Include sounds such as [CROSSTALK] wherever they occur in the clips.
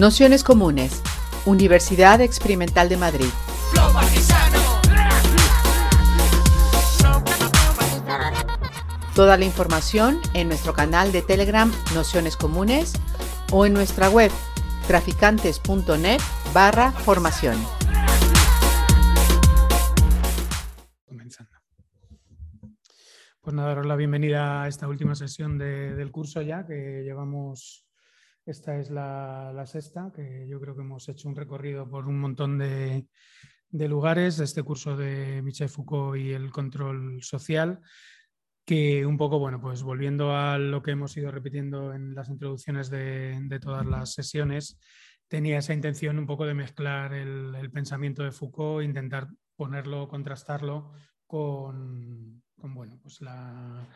Nociones Comunes, Universidad Experimental de Madrid. Toda la información en nuestro canal de Telegram Nociones Comunes o en nuestra web traficantes.net barra formación. Comenzando. Pues nada, daros la bienvenida a esta última sesión del curso ya, que llevamos esta es la, sexta, que yo creo que hemos hecho un recorrido por un montón de, lugares, este curso de Michel Foucault y el control social, que un poco, bueno, pues volviendo a lo que hemos ido repitiendo en las introducciones de, todas las sesiones, tenía esa intención un poco de mezclar el, pensamiento de Foucault, intentar ponerlo, contrastarlo con, con bueno, pues la,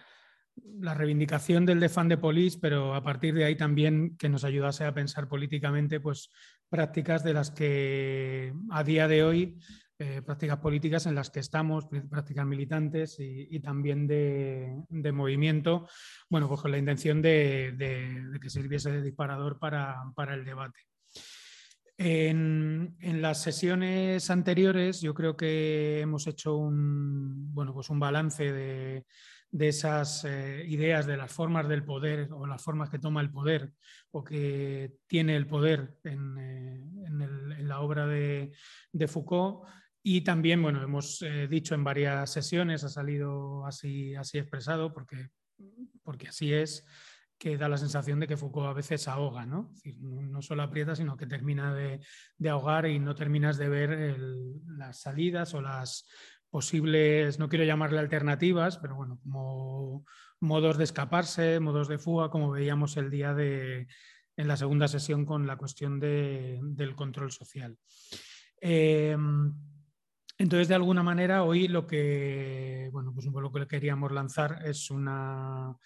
la reivindicación del defan de polis, pero a partir de ahí también que nos ayudase a pensar políticamente pues, prácticas de las que a día de hoy, eh, prácticas políticas en las que estamos, prácticas militantes y, también de, movimiento, bueno, pues con la intención de, que sirviese de disparador para, el debate. En, en, las sesiones anteriores yo creo que hemos hecho un, bueno, pues un balance de, de esas eh, ideas de las formas del poder o las formas que toma el poder o que tiene el poder en, eh, la obra de, Foucault. Y también, bueno, hemos eh, dicho en varias sesiones, ha salido así, así expresado, porque, porque así es, que da la sensación de que Foucault a veces ahoga, ¿no? no solo aprieta, sino que termina de, ahogar y no terminas de ver las salidas o las, posibles, no quiero llamarle alternativas, pero bueno, como modos de escaparse, modos de fuga, como veíamos el día de, en la segunda sesión con la cuestión del control social. Em, entonces, de alguna manera, hoy lo que, bueno, pues un poco lo que queríamos lanzar es una,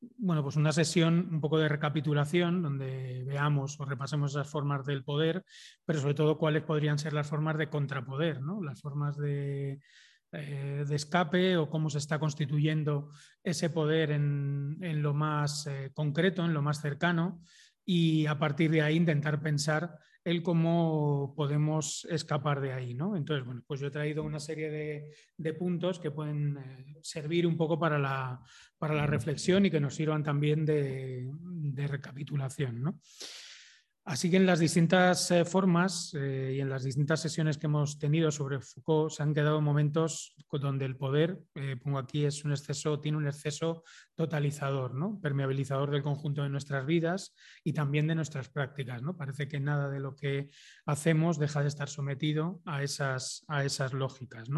bueno, pues una sesión un poco de recapitulación donde veamos o repasemos esas formas del poder, pero sobre todo cuáles podrían ser las formas de contrapoder, ¿no? las formas de, eh, escape o cómo se está constituyendo ese poder en, lo más eh, concreto, en lo más cercano, y a partir de ahí intentar pensar el cómo podemos escapar de ahí. ¿no? Entonces, bueno, pues yo he traído una serie de, puntos que pueden eh, servir un poco para la, para la, reflexión y que nos sirvan también de, de recapitulación. ¿no? Así que en las distintas eh, formas eh, y en las distintas sesiones que hemos tenido sobre Foucault se han quedado momentos donde el poder, eh, pongo aquí, es un exceso, tiene un exceso totalizador, permeabilizador del conjunto de nuestras vidas y también de nuestras prácticas. Parece que nada de lo que hacemos deja de estar sometido a esas, lógicas.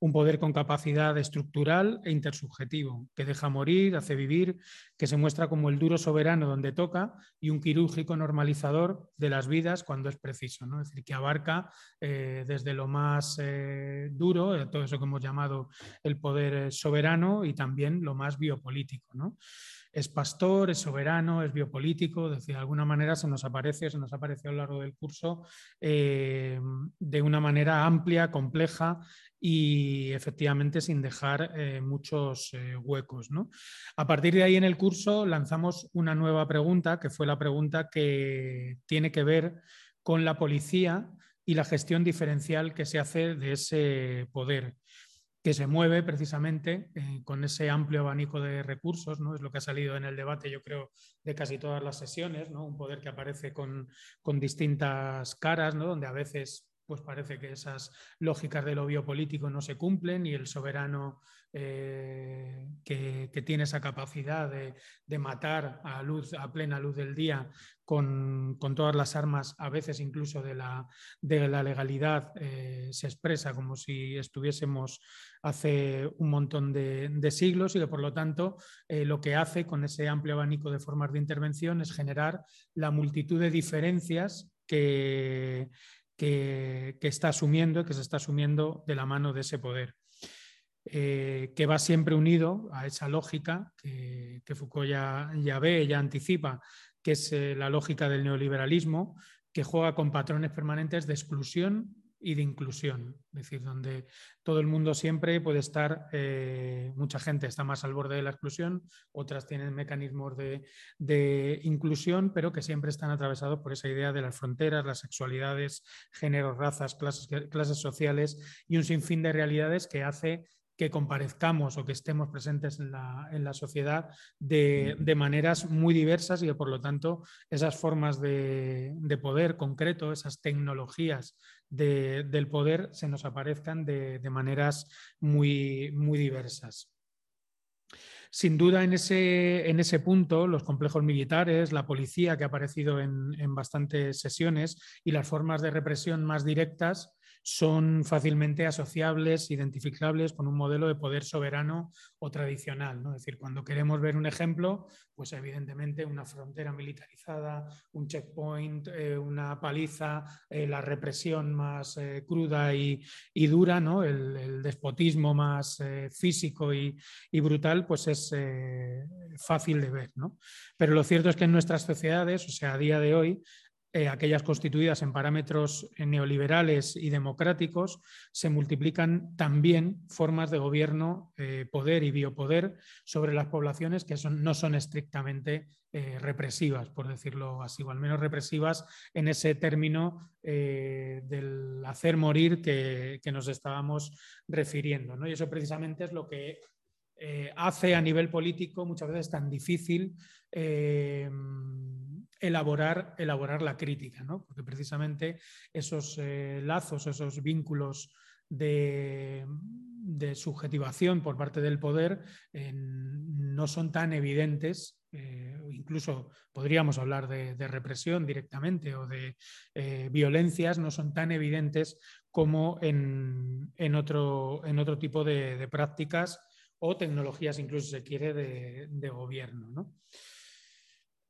Un poder con capacidad estructural e intersubjetivo, que deja morir, hace vivir, que se muestra como el duro soberano donde toca y un quirúrgico normalizador de las vidas cuando es preciso, ¿no? es decir, que abarca eh, desde lo más eh, duro, eh, todo eso que hemos llamado el poder soberano y también lo más biopolítico. ¿no? es pastor, es soberano, es biopolítico, es decir, de alguna manera se nos aparece, se nos aparece a lo largo del curso de una manera amplia, compleja y efectivamente sin dejar muchos huecos. ¿no? A partir de ahí en el curso lanzamos una nueva pregunta, que fue la pregunta que tiene que ver con la policía y la gestión diferencial que se hace de ese poder que se mueve precisamente eh, con ese amplio abanico de recursos, ¿no? es lo que ha salido en el debate, yo creo, de casi todas las sesiones, ¿no? un poder que aparece con, con distintas caras, ¿no? donde a veces pues parece que esas lógicas de lo biopolítico no se cumplen y el soberano eh, que, tiene esa capacidad de, matar a, luz, a plena luz del día con, todas las armas, a veces incluso de la, de la legalidad, eh, se expresa como si estuviésemos hace un montón de, siglos y que por lo tanto eh, lo que hace con ese amplio abanico de formas de intervención es generar la multitud de diferencias que que, está asumiendo, que se está asumiendo de la mano de ese poder. Eh, que va siempre unido a esa lógica que, Foucault ya, ya, ve, ya anticipa, que es eh, la lógica del neoliberalismo, que juega con patrones permanentes de exclusión y de inclusión, es decir, donde todo el mundo siempre puede estar, eh, mucha gente está más al borde de la exclusión, otras tienen mecanismos de, inclusión, pero que siempre están atravesados por esa idea de las fronteras, las sexualidades, géneros, razas, clases, clases sociales y un sinfín de realidades que hace que comparezcamos o que estemos presentes en la, sociedad de, maneras muy diversas y que por lo tanto esas formas de, poder concreto, esas tecnologías del poder se nos aparezcan de, maneras muy, muy diversas. Sin duda, en ese, en ese, punto, los complejos militares, la policía que ha aparecido en, en bastantes sesiones y las formas de represión más directas son fácilmente asociables, identificables con un modelo de poder soberano o tradicional. ¿no? Es decir, cuando queremos ver un ejemplo, pues evidentemente una frontera militarizada, un checkpoint, eh, una paliza, eh, la represión más eh, cruda y, dura, ¿no? el, despotismo más físico y, y, brutal, pues es fácil de ver. ¿no? Pero lo cierto es que en nuestras sociedades, o sea, a día de hoy, eh, aquellas constituidas en parámetros eh, neoliberales y democráticos, se multiplican también formas de gobierno, eh, poder y biopoder sobre las poblaciones que no son estrictamente represivas, por decirlo así, o al menos represivas en ese término del hacer morir que, nos estábamos refiriendo. ¿no? Y eso precisamente es lo que hace a nivel político muchas veces tan difícil elaborar, elaborar la crítica, ¿no? porque precisamente esos eh, lazos, esos vínculos de, subjetivación por parte del poder no son tan evidentes, eh, incluso podríamos hablar de, represión directamente o de eh, violencias, no son tan evidentes como en, otro, en otro, tipo de, prácticas o tecnologías, incluso se quiere, de, de gobierno. ¿no?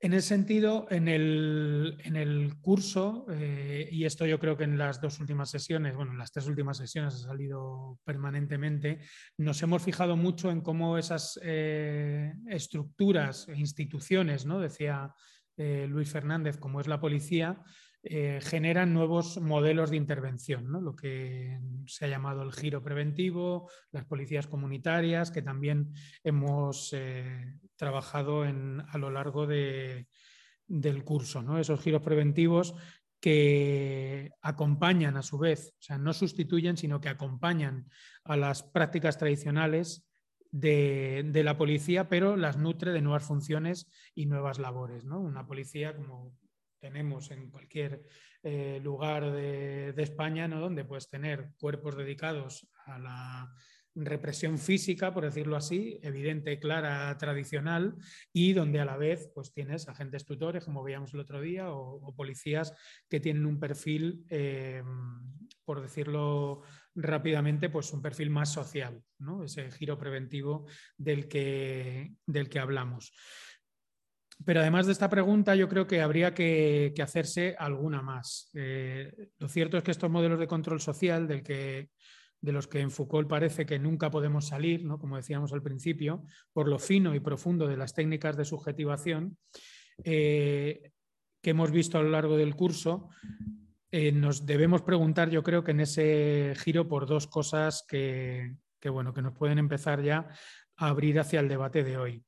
En ese sentido, en el, curso, eh, y esto yo creo que en las dos últimas sesiones, bueno, en las tres últimas sesiones ha salido permanentemente, nos hemos fijado mucho en cómo esas eh, estructuras e instituciones, ¿no? decía eh, Luis Fernández, como es la policía, generan nuevos modelos de intervención, lo que se ha llamado el giro preventivo, las policías comunitarias, que también hemos trabajado a lo largo del curso. Esos giros preventivos que acompañan a su vez, o sea, no sustituyen, sino que acompañan a las prácticas tradicionales de, la policía, pero las nutre de nuevas funciones y nuevas labores. Una policía, como tenemos en cualquier eh, lugar de, España, ¿no? donde puedes tener cuerpos dedicados a la represión física, por decirlo así, evidente, clara, tradicional, y donde a la vez pues, tienes agentes tutores, como veíamos el otro día, o, policías que tienen un perfil, eh, por decirlo rápidamente, pues un perfil más social, ¿no? ese giro preventivo del que, del que hablamos. Pero además de esta pregunta, yo creo que habría que, hacerse alguna más. Eh, lo cierto es que estos modelos de control social, del que, de los que en Foucault parece que nunca podemos salir, ¿no? como decíamos al principio, por lo fino y profundo de las técnicas de subjetivación eh, que hemos visto a lo largo del curso, eh, nos debemos preguntar, yo creo que en ese giro, por dos cosas que, que, bueno, que nos pueden empezar ya a abrir hacia el debate de hoy.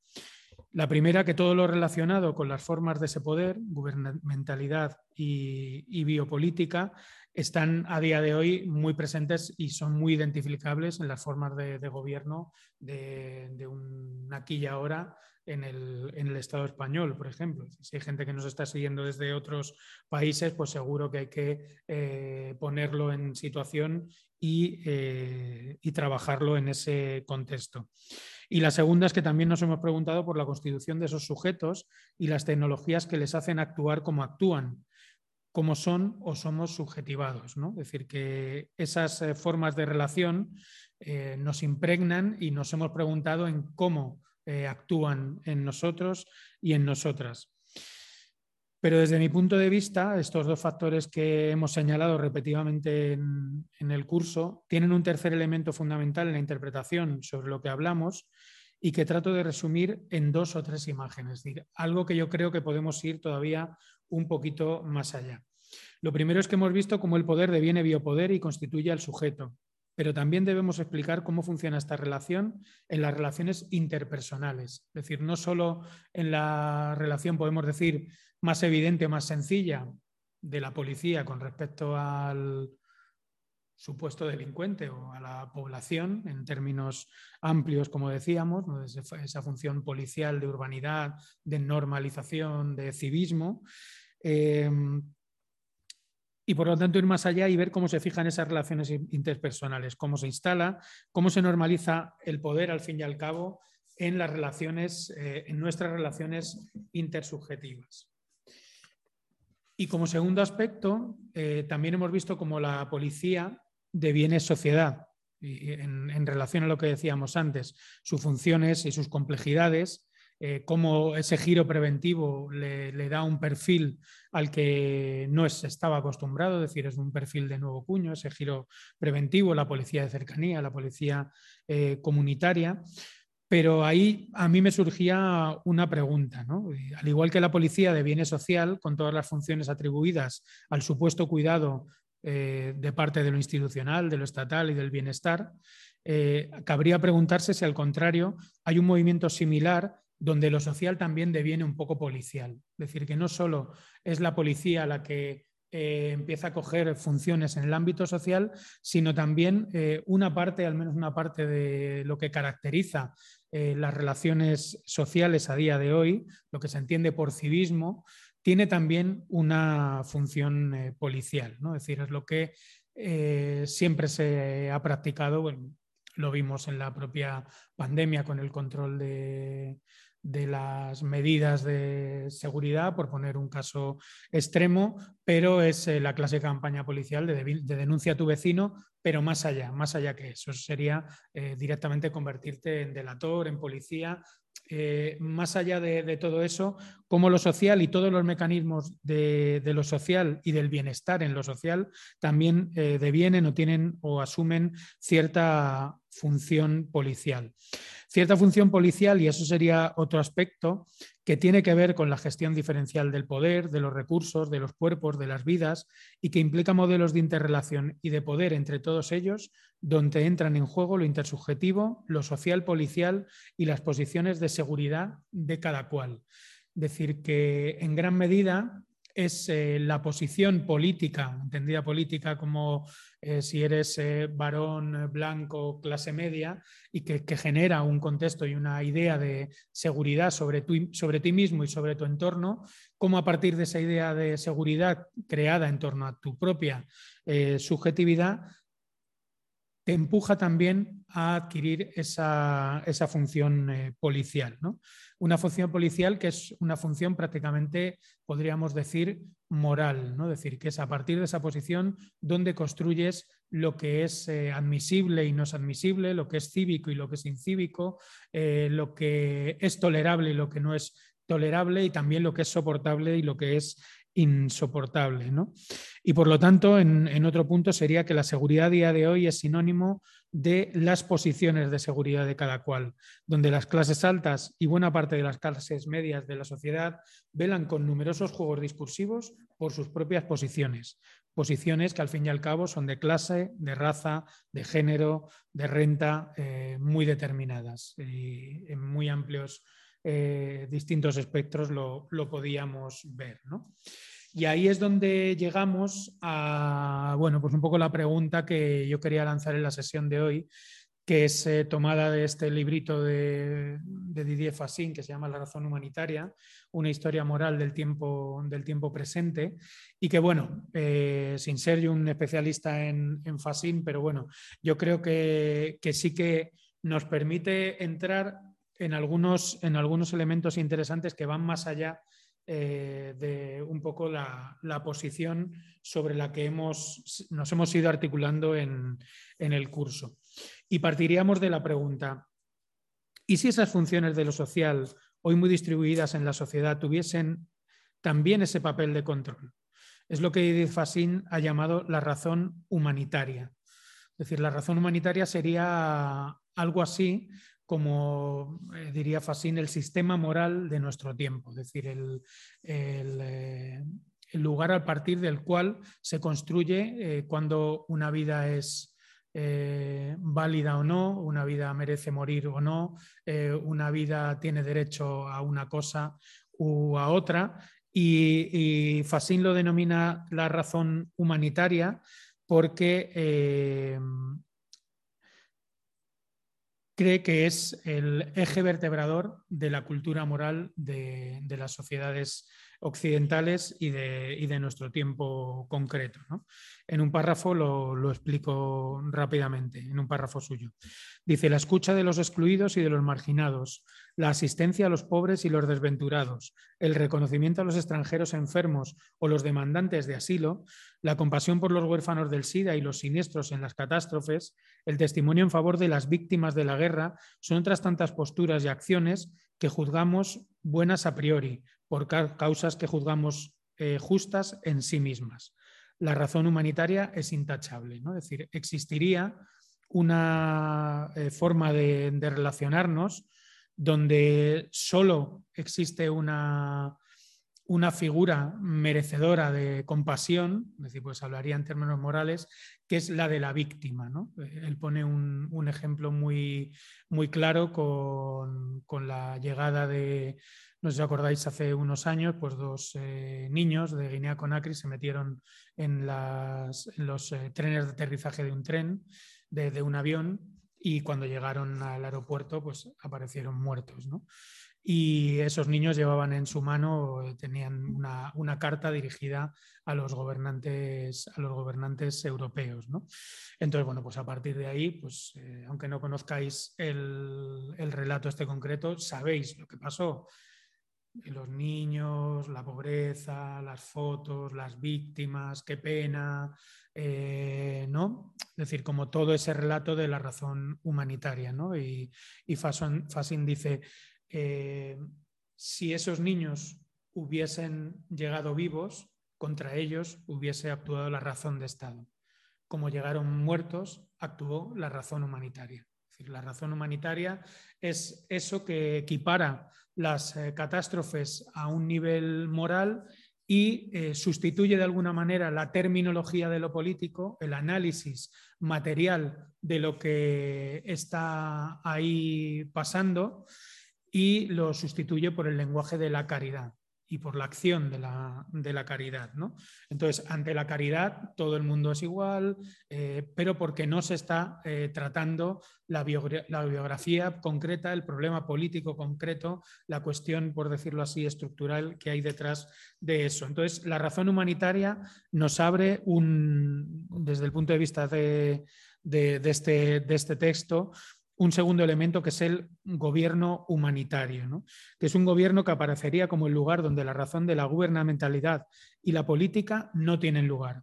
La primera, que todo lo relacionado con las formas de ese poder, gubernamentalidad y, biopolítica, están a día de hoy muy presentes y son muy identificables en las formas de, gobierno de, un aquí y ahora en el, Estado español, por ejemplo. Si hay gente que nos está siguiendo desde otros países, pues seguro que hay que eh, ponerlo en situación eh, y trabajarlo en ese contexto. Y la segunda es que también nos hemos preguntado por la constitución de esos sujetos y las tecnologías que les hacen actuar como actúan, como son o somos subjetivados. ¿no? Es decir, que esas eh, formas de relación eh, nos impregnan y nos hemos preguntado en cómo eh, actúan en nosotros y en nosotras. Pero desde mi punto de vista, estos dos factores que hemos señalado repetidamente en, el curso tienen un tercer elemento fundamental en la interpretación sobre lo que hablamos y que trato de resumir en dos o tres imágenes, algo que yo creo que podemos ir todavía un poquito más allá. Lo primero es que hemos visto cómo el poder deviene biopoder y constituye al sujeto, pero también debemos explicar cómo funciona esta relación en las relaciones interpersonales. Es decir, no solo en la relación, podemos decir, más evidente, más sencilla de la policía con respecto al supuesto delincuente o a la población en términos amplios, como decíamos, esa función policial de urbanidad, de normalización, de civismo. Em, y por lo tanto ir más allá y ver cómo se fijan esas relaciones interpersonales, cómo se instala, cómo se normaliza el poder al fin y al cabo en las relaciones, eh, en nuestras relaciones intersubjetivas. Y como segundo aspecto, eh, también hemos visto cómo la policía deviene sociedad en, relación a lo que decíamos antes, sus funciones y sus complejidades eh, cómo ese giro preventivo le, da un perfil al que no estaba acostumbrado, es decir, es un perfil de nuevo cuño, ese giro preventivo, la policía de cercanía, la policía eh, comunitaria. Pero ahí a mí me surgía una pregunta, Al igual que la policía de bienes social, con todas las funciones atribuidas al supuesto cuidado eh, de parte de lo institucional, de lo estatal y del bienestar, cabría preguntarse si al contrario hay un movimiento similar donde lo social también deviene un poco policial. Es decir, que no solo es la policía la que eh, empieza a coger funciones en el ámbito social, sino también eh, una parte, al menos una parte de lo que caracteriza eh, las relaciones sociales a día de hoy, lo que se entiende por civismo, tiene también una función policial. ¿no? Es decir, es lo que siempre se ha practicado, lo vimos en la propia pandemia con el control de, de las medidas de seguridad, por poner un caso extremo, pero es eh, la clase de campaña policial de, denuncia a tu vecino, pero más allá, más allá que eso, sería eh, directamente convertirte en delator, en policía. Eh, más allá de, todo eso, cómo lo social y todos los mecanismos de, de lo social y del bienestar en lo social también devienen o tienen o asumen cierta función policial. Cierta función policial, y eso sería otro aspecto, que tiene que ver con la gestión diferencial del poder, de los recursos, de los cuerpos, de las vidas, y que implica modelos de interrelación y de poder entre todos ellos, donde entran en juego lo intersubjetivo, lo social policial y las posiciones de seguridad de cada cual. Decir que en gran medida es eh, la posición política, entendida política como eh, si eres eh, varón blanco, clase media, y que, genera un contexto y una idea de seguridad sobre, sobre ti mismo y sobre tu entorno, cómo a partir de esa idea de seguridad creada en torno a tu propia subjetividad, te empuja también a adquirir esa, función eh, policial. Una función policial que es una función prácticamente, podríamos decir, moral, ¿no? decir, que es a partir de esa posición donde construyes lo que es eh, admisible y no es admisible, lo que es cívico y lo que es incívico, eh, lo que es tolerable y lo que no es tolerable y también lo que es soportable y lo que es insoportable. ¿no? Y por lo tanto, en, otro punto sería que la seguridad a día de hoy es sinónimo de las posiciones de seguridad de cada cual, donde las clases altas y buena parte de las clases medias de la sociedad velan con numerosos juegos discursivos por sus propias posiciones. Posiciones que al fin y al cabo son de clase, de raza, de género, de renta, eh, muy determinadas y en muy amplios eh, distintos espectros lo, podíamos ver. Y ahí es donde llegamos a, bueno, pues un poco la pregunta que yo quería lanzar en la sesión de hoy, que es eh, tomada de este librito de, Didier Fassin, que se llama La razón humanitaria, una historia moral del tiempo, del tiempo presente, y que, bueno, eh, sin ser yo un especialista en, en Fassin, pero bueno, yo creo que, que sí que nos permite entrar en algunos, en algunos elementos interesantes que van más allá eh, de un poco la, posición sobre la que hemos, nos hemos ido articulando en, el curso. Y partiríamos de la pregunta, ¿y si esas funciones de lo social, hoy muy distribuidas en la sociedad, tuviesen también ese papel de control? Es lo que Edith Fassin ha llamado la razón humanitaria. Es decir, la razón humanitaria sería algo así como eh, diría Fassin, el sistema moral de nuestro tiempo, es decir, el, eh, lugar al partir del cual se construye eh, cuando una vida es válida o no, una vida merece morir o no, una vida tiene derecho a una cosa u a otra. Y, y lo denomina la razón humanitaria porque cree que es el eje vertebrador de la cultura moral de, las sociedades occidentales y de, nuestro tiempo concreto. En un párrafo lo, explico rápidamente, en un párrafo suyo. Dice, la escucha de los excluidos y de los marginados, la asistencia a los pobres y los desventurados, el reconocimiento a los extranjeros enfermos o los demandantes de asilo, la compasión por los huérfanos del SIDA y los siniestros en las catástrofes, el testimonio en favor de las víctimas de la guerra, son otras tantas posturas y acciones que juzgamos buenas a priori, por causas que juzgamos eh, justas en sí mismas. La razón humanitaria es intachable, ¿no? es decir, existiría una eh, forma de, relacionarnos donde solo existe una, una figura merecedora de compasión, es decir, pues hablaría en términos morales, que es la de la víctima. ¿no? Él pone un, un ejemplo muy, muy claro con, con, la llegada de, no sé si acordáis, hace unos años, pues dos eh, niños de Guinea-Conakry se metieron en, los eh, trenes de aterrizaje de un tren, de, un avión, y cuando llegaron al aeropuerto, pues aparecieron muertos. Y esos niños llevaban en su mano, eh, tenían una, carta dirigida a los gobernantes, a los gobernantes europeos. Entonces, bueno, pues a partir de ahí, pues aunque no conozcáis el, el relato este concreto, sabéis lo que pasó los niños, la pobreza, las fotos, las víctimas, qué pena, eh, ¿no? Es decir, como todo ese relato de la razón humanitaria, ¿no? Y, y dice, eh, si esos niños hubiesen llegado vivos, contra ellos hubiese actuado la razón de Estado. Como llegaron muertos, actuó la razón humanitaria. Es decir, la razón humanitaria es eso que equipara las eh, catástrofes a un nivel moral y eh, sustituye de alguna manera la terminología de lo político, el análisis material de lo que está ahí pasando y lo sustituye por el lenguaje de la caridad y por la acción de la, caridad. ¿no? Entonces, ante la caridad todo el mundo es igual, eh, pero porque no se está eh, tratando la, biografía concreta, el problema político concreto, la cuestión, por decirlo así, estructural que hay detrás de eso. Entonces, la razón humanitaria nos abre un, desde el punto de vista de, este, de este texto, un segundo elemento que es el gobierno humanitario, que es un gobierno que aparecería como el lugar donde la razón de la gubernamentalidad y la política no tienen lugar,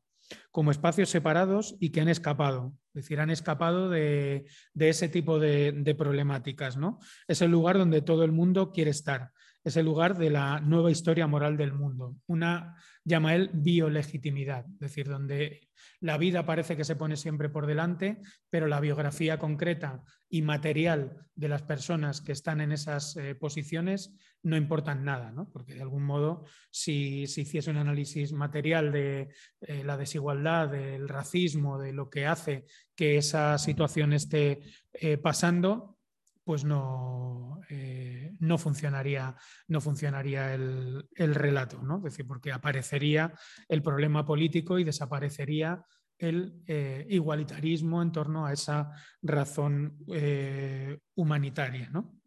como espacios separados y que han escapado, es decir, han escapado de, ese tipo de, de problemáticas. ¿no? Es el lugar donde todo el mundo quiere estar, es el lugar de la nueva historia moral del mundo, una, llama él, biolegitimidad, es decir, donde la vida parece que se pone siempre por delante, pero la biografía concreta y material de las personas que están en esas eh, posiciones no importan nada, ¿no? porque de algún modo si se hiciese un análisis material de eh, la desigualdad, del racismo, de lo que hace que esa situación esté eh, pasando, pues no, no funcionaría, no funcionaría el, relato, ¿no? Decir, porque aparecería el problema político y desaparecería el eh, igualitarismo en torno a esa razón eh, humanitaria. ¿no?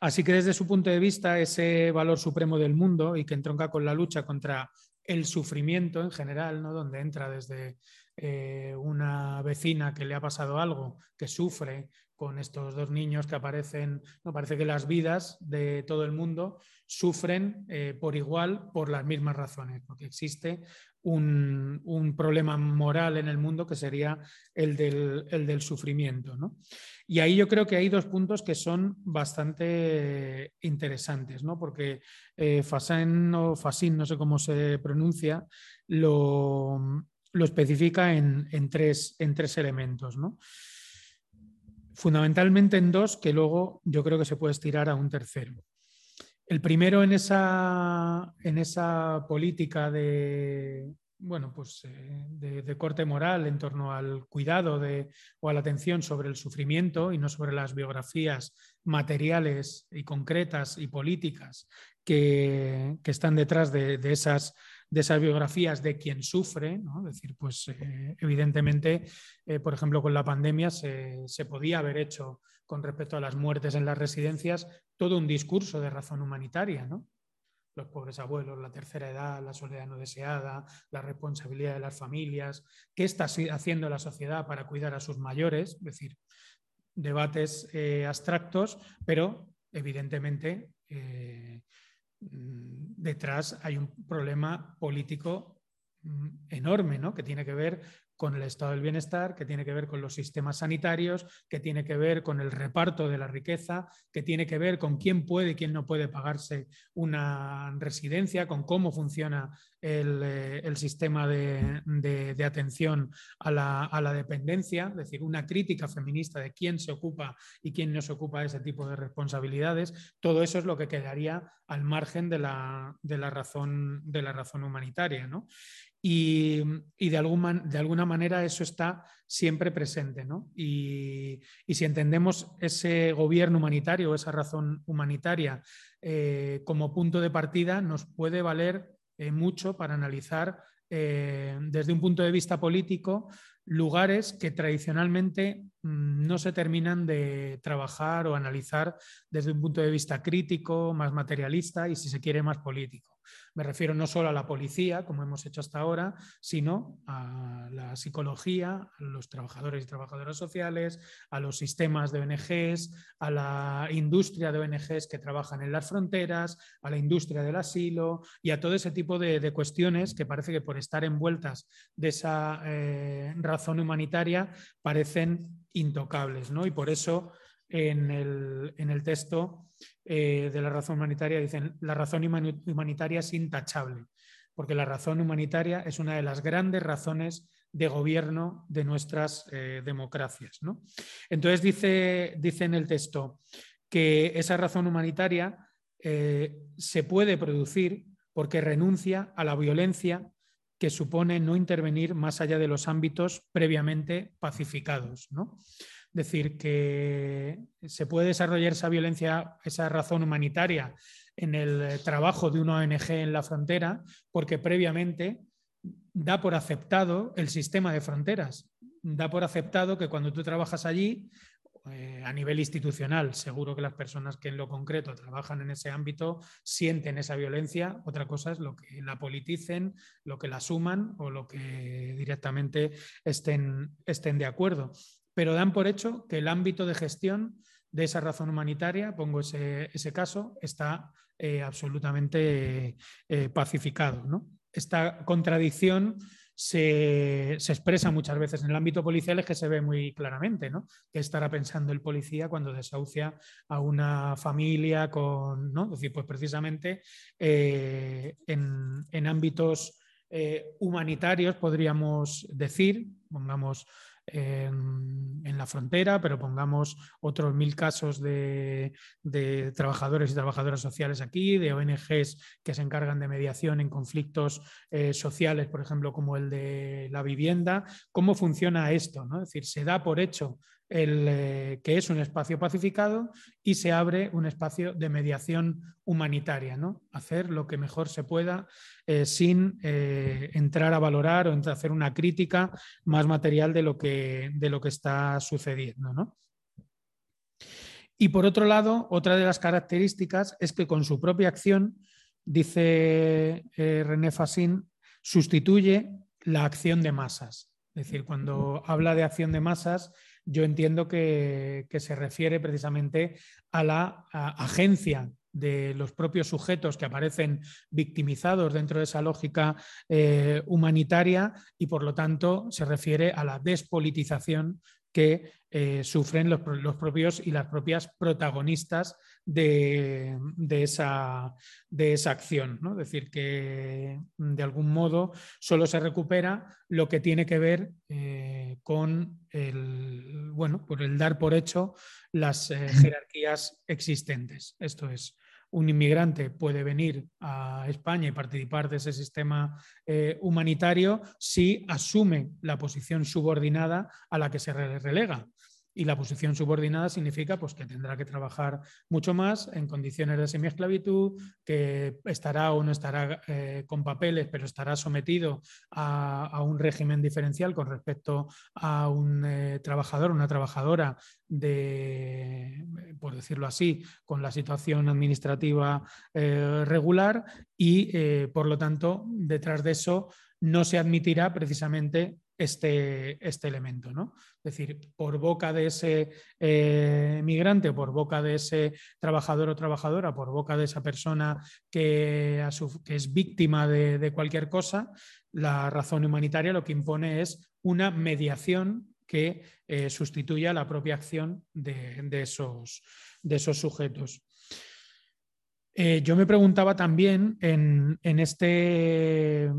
Así que desde su punto de vista, ese valor supremo del mundo y que entronca con la lucha contra el sufrimiento en general, ¿no? donde entra desde eh, una vecina que le ha pasado algo, que sufre con estos dos niños que aparecen, no parece que las vidas de todo el mundo sufren por igual por las mismas razones, porque existe un, problema moral en el mundo que sería el del, sufrimiento. Y ahí yo creo que hay dos puntos que son bastante interesantes, ¿no? porque eh, Fassin o Fassin, no sé cómo se pronuncia, lo, especifica en, tres, en tres elementos. Fundamentalmente en dos que luego yo creo que se puede estirar a un tercero. El primero en esa, en esa política de, bueno, pues, eh, de, corte moral en torno al cuidado de, o a la atención sobre el sufrimiento y no sobre las biografías materiales y concretas y políticas que, están detrás de, esas, de esas biografías de quien sufre. ¿no? Es decir, pues eh, evidentemente, eh, por ejemplo, con la pandemia se, se podía haber hecho con respecto a las muertes en las residencias todo un discurso de razón humanitaria, ¿no? los pobres abuelos, la tercera edad, la soledad no deseada, la responsabilidad de las familias, qué está haciendo la sociedad para cuidar a sus mayores, es decir, debates eh, abstractos, pero evidentemente detrás hay un problema político mm, enorme, ¿no? que tiene que ver con el estado del bienestar, que tiene que ver con los sistemas sanitarios, que tiene que ver con el reparto de la riqueza, que tiene que ver con quién puede y quién no puede pagarse una residencia, con cómo funciona el, eh, sistema de, atención a la, dependencia, es decir, una crítica feminista de quién se ocupa y quién no se ocupa de ese tipo de responsabilidades. Todo eso es lo que quedaría al margen de la, razón, humanitaria. ¿no? Y, de, alguna manera eso está siempre presente. ¿no? Y, si entendemos ese gobierno humanitario esa razón humanitaria eh, como punto de partida, nos puede valer eh, mucho para analizar eh, desde un punto de vista político lugares que tradicionalmente no se terminan de trabajar o analizar desde un punto de vista crítico, más materialista y, si se quiere, más político. Me refiero no solo a la policía, como hemos hecho hasta ahora, sino a la psicología, a los trabajadores y trabajadoras sociales, a los sistemas de ONGs, a la industria de ONGs que trabajan en las fronteras, a la industria del asilo y a todo ese tipo de, cuestiones que parece que por estar envueltas de esa eh, razón humanitaria parecen intocables. ¿no? Y por eso en el, en el texto eh, de la razón humanitaria dicen la razón humanitaria es intachable, porque la razón humanitaria es una de las grandes razones de gobierno de nuestras eh, democracias. Entonces dice, dice, en el texto que esa razón humanitaria eh, se puede producir porque renuncia a la violencia que supone no intervenir más allá de los ámbitos previamente pacificados. ¿no? decir, que se puede desarrollar esa violencia, esa razón humanitaria en el trabajo de una ONG en la frontera, porque previamente da por aceptado el sistema de fronteras. Da por aceptado que cuando tú trabajas allí, eh, a nivel institucional, seguro que las personas que en lo concreto trabajan en ese ámbito sienten esa violencia. Otra cosa es lo que la politicen, lo que la suman o lo que directamente estén, estén de acuerdo pero dan por hecho que el ámbito de gestión de esa razón humanitaria, pongo ese, caso, está eh, absolutamente eh, pacificado. Esta contradicción se, expresa muchas veces en el ámbito policial, es que se ve muy claramente, ¿no? ¿Qué estará pensando el policía cuando desahucia a una familia con, ¿no? Decir, pues precisamente eh, en, en, ámbitos humanitarios podríamos decir, pongamos en, la frontera, pero pongamos otros mil casos de, trabajadores y trabajadoras sociales aquí, de ONGs que se encargan de mediación en conflictos eh, sociales, por ejemplo, como el de la vivienda. ¿Cómo funciona esto? ¿no? Es decir, se da por hecho el, eh, que es un espacio pacificado y se abre un espacio de mediación humanitaria, ¿no? Hacer lo que mejor se pueda eh, sin eh, entrar a valorar o hacer una crítica más material de lo que, de lo que está sucediendo, Y por otro lado, otra de las características es que con su propia acción, dice René Fassin, sustituye la acción de masas. Es decir, cuando habla de acción de masas, yo entiendo que, se refiere precisamente a la agencia de los propios sujetos que aparecen victimizados dentro de esa lógica eh, humanitaria y por lo tanto se refiere a la despolitización que eh, sufren los, propios y las propias protagonistas de, esa, de esa, acción. ¿no? Es decir, que de algún modo solo se recupera lo que tiene que ver eh, con el, bueno, por el dar por hecho las eh, jerarquías existentes. Esto es, un inmigrante puede venir a España y participar de ese sistema eh, humanitario si asume la posición subordinada a la que se relega. Y la posición subordinada significa pues, que tendrá que trabajar mucho más en condiciones de semiesclavitud, que estará o no estará eh, con papeles, pero estará sometido a, un régimen diferencial con respecto a un eh, trabajador, una trabajadora de, por decirlo así, con la situación administrativa eh, regular y, por lo tanto, detrás de eso no se admitirá precisamente este, este elemento. ¿no? Es decir, por boca de ese eh, migrante, por boca de ese trabajador o trabajadora, por boca de esa persona que, que es víctima de, cualquier cosa, la razón humanitaria lo que impone es una mediación que eh, sustituya la propia acción de, esos, de esos, sujetos. Eh, yo me preguntaba también en, en, este,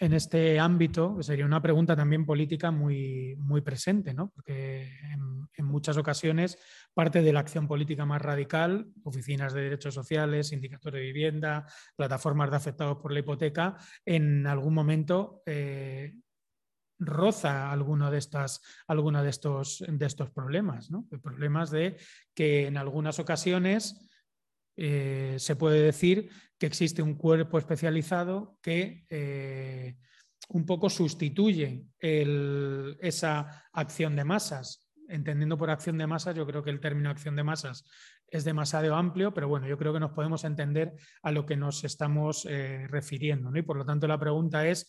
este ámbito, sería una pregunta también política muy, muy presente, ¿no? porque en, muchas ocasiones parte de la acción política más radical, oficinas de derechos sociales, sindicatos de vivienda, plataformas de afectados por la hipoteca, en algún momento eh, roza alguno de, estas, alguno de, estos, de estos problemas, ¿no? problemas de que en algunas ocasiones eh, se puede decir que existe un cuerpo especializado que eh, un poco sustituye esa acción de masas. Entendiendo por acción de masas, yo creo que el término acción de masas es demasiado amplio, pero bueno, yo creo que nos podemos entender a lo que nos estamos eh, refiriendo. Y por lo tanto, la pregunta es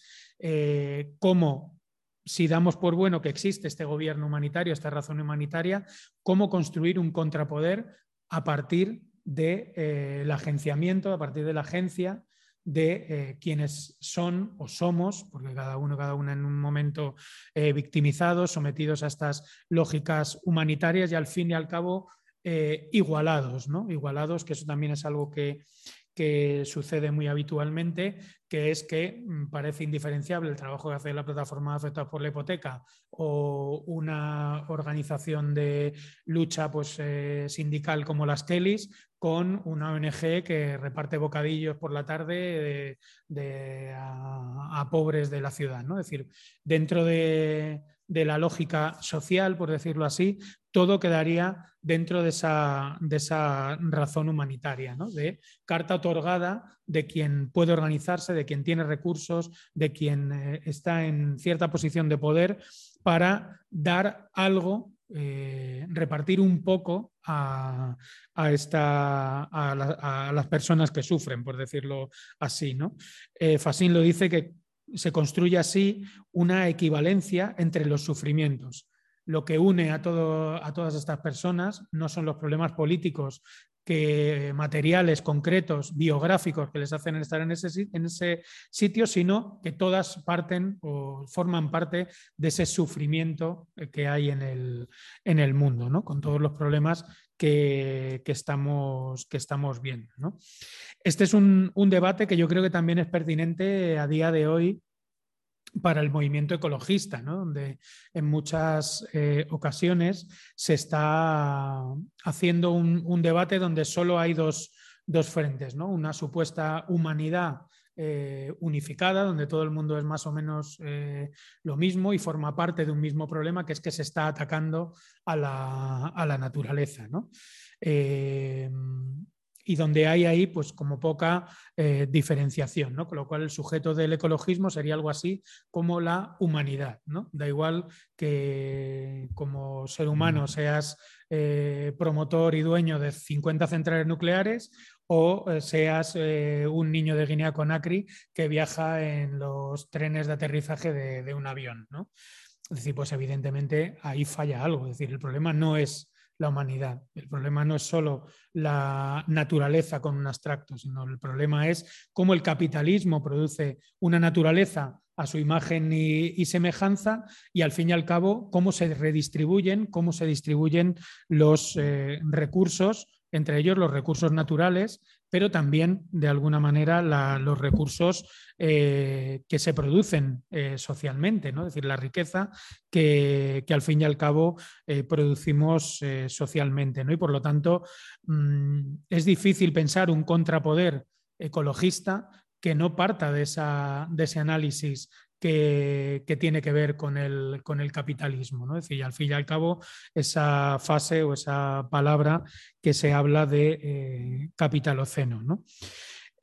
cómo si damos por bueno que existe este gobierno humanitario, esta razón humanitaria, cómo construir un contrapoder a partir del de, eh, agenciamiento, a partir de la agencia de eh, quienes son o somos, porque cada uno, cada una en un momento eh, victimizados, sometidos a estas lógicas humanitarias y al fin y al cabo igualados, ¿no? Igualados, que eso también es algo que, que sucede muy habitualmente, que es que mm, parece indiferenciable el trabajo que hace la plataforma afectada por la hipoteca o una organización de lucha pues, eh, sindical como las Kellys con una ONG que reparte bocadillos por la tarde a, pobres de la ciudad. ¿no? Es decir, dentro de, de la lógica social, por decirlo así, todo quedaría dentro de esa, de esa razón humanitaria, ¿no? de carta otorgada de quien puede organizarse, de quien tiene recursos, de quien eh, está en cierta posición de poder para dar algo, eh, repartir un poco a, esta, a, las personas que sufren, por decirlo así. ¿no? Eh, lo dice que se construye así una equivalencia entre los sufrimientos. Lo que une a, todo, a todas estas personas no son los problemas políticos que materiales concretos, biográficos que les hacen estar en ese, sitio, sino que todas parten o forman parte de ese sufrimiento que hay en el, en el mundo, ¿no? con todos los problemas que, estamos, que estamos viendo. Este es un, debate que yo creo que también es pertinente a día de hoy para el movimiento ecologista, donde en muchas eh, ocasiones se está haciendo un, debate donde solo hay dos, frentes, ¿no? una supuesta humanidad eh, unificada, donde todo el mundo es más o menos eh, lo mismo y forma parte de un mismo problema, que es que se está atacando a la, a la naturaleza. Y donde hay ahí pues como poca eh, diferenciación, ¿no? con lo cual el sujeto del ecologismo sería algo así como la humanidad. ¿no? Da igual que como ser humano seas eh, promotor y dueño de 50 centrales nucleares o eh, seas un niño de Guinea-Conakry que viaja en los trenes de aterrizaje de, de un avión. ¿no? Es decir, pues evidentemente ahí falla algo. Es decir, el problema no es la humanidad. El problema no es solo la naturaleza con un abstracto, sino el problema es cómo el capitalismo produce una naturaleza a su imagen y, semejanza y al fin y al cabo cómo se redistribuyen, cómo se distribuyen los eh, recursos entre ellos los recursos naturales, pero también, de alguna manera, los recursos eh, que se producen eh, socialmente, ¿no? es decir, la riqueza que, al fin y al cabo eh, producimos socialmente. ¿no? Y por lo tanto, mm, es difícil pensar un contrapoder ecologista que no parta de, esa, de ese análisis que, tiene que ver con el, con el capitalismo. ¿no? Es decir, al fin y al cabo, esa fase o esa palabra que se habla de eh, capitaloceno. ¿no?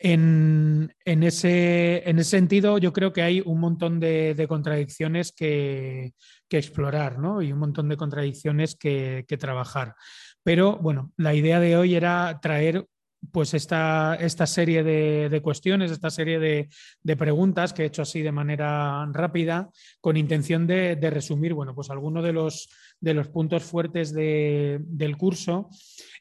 En, ese, en, ese, sentido, yo creo que hay un montón de, contradicciones que, explorar ¿no? y un montón de contradicciones que, que, trabajar. Pero bueno, la idea de hoy era traer pues esta, esta serie de, cuestiones, esta serie de, preguntas que he hecho así de manera rápida, con intención de, resumir, bueno, pues algunos de los, de los puntos fuertes del curso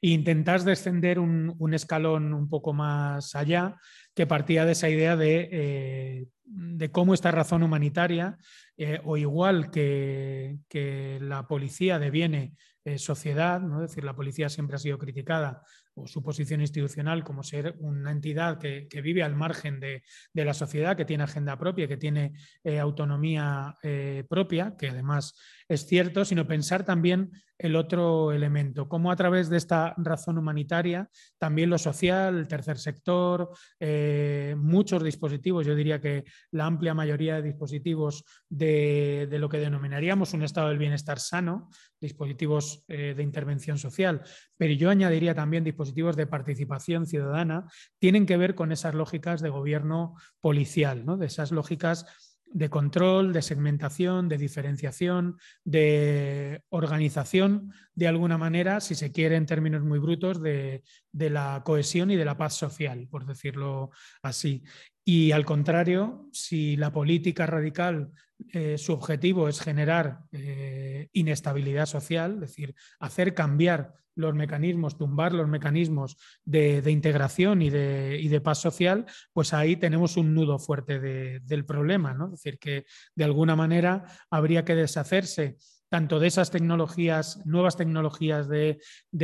e intentar descender un, escalón un poco más allá, que partía de esa idea de, eh, cómo esta razón humanitaria, eh, o igual que, que, la policía deviene eh, sociedad, ¿no? es decir, la policía siempre ha sido criticada o su posición institucional como ser una entidad que, vive al margen de, la sociedad, que tiene agenda propia, que tiene eh, autonomía eh, propia, que además es cierto, sino pensar también el otro elemento, cómo a través de esta razón humanitaria, también lo social, el tercer sector, eh, muchos dispositivos, yo diría que la amplia mayoría de dispositivos de, lo que denominaríamos un estado del bienestar sano, dispositivos eh, de intervención social, pero yo añadiría también dispositivos de participación ciudadana, tienen que ver con esas lógicas de gobierno policial, ¿no? de esas lógicas de control, de segmentación, de diferenciación, de organización, de alguna manera, si se quiere en términos muy brutos, de, la cohesión y de la paz social, por decirlo así. Y al contrario, si la política radical, eh, su objetivo es generar eh, inestabilidad social, es decir, hacer cambiar los mecanismos, tumbar los mecanismos de, integración y de, paz social, pues ahí tenemos un nudo fuerte del problema. ¿no? Es decir, que de alguna manera habría que deshacerse tanto de esas tecnologías, nuevas tecnologías de,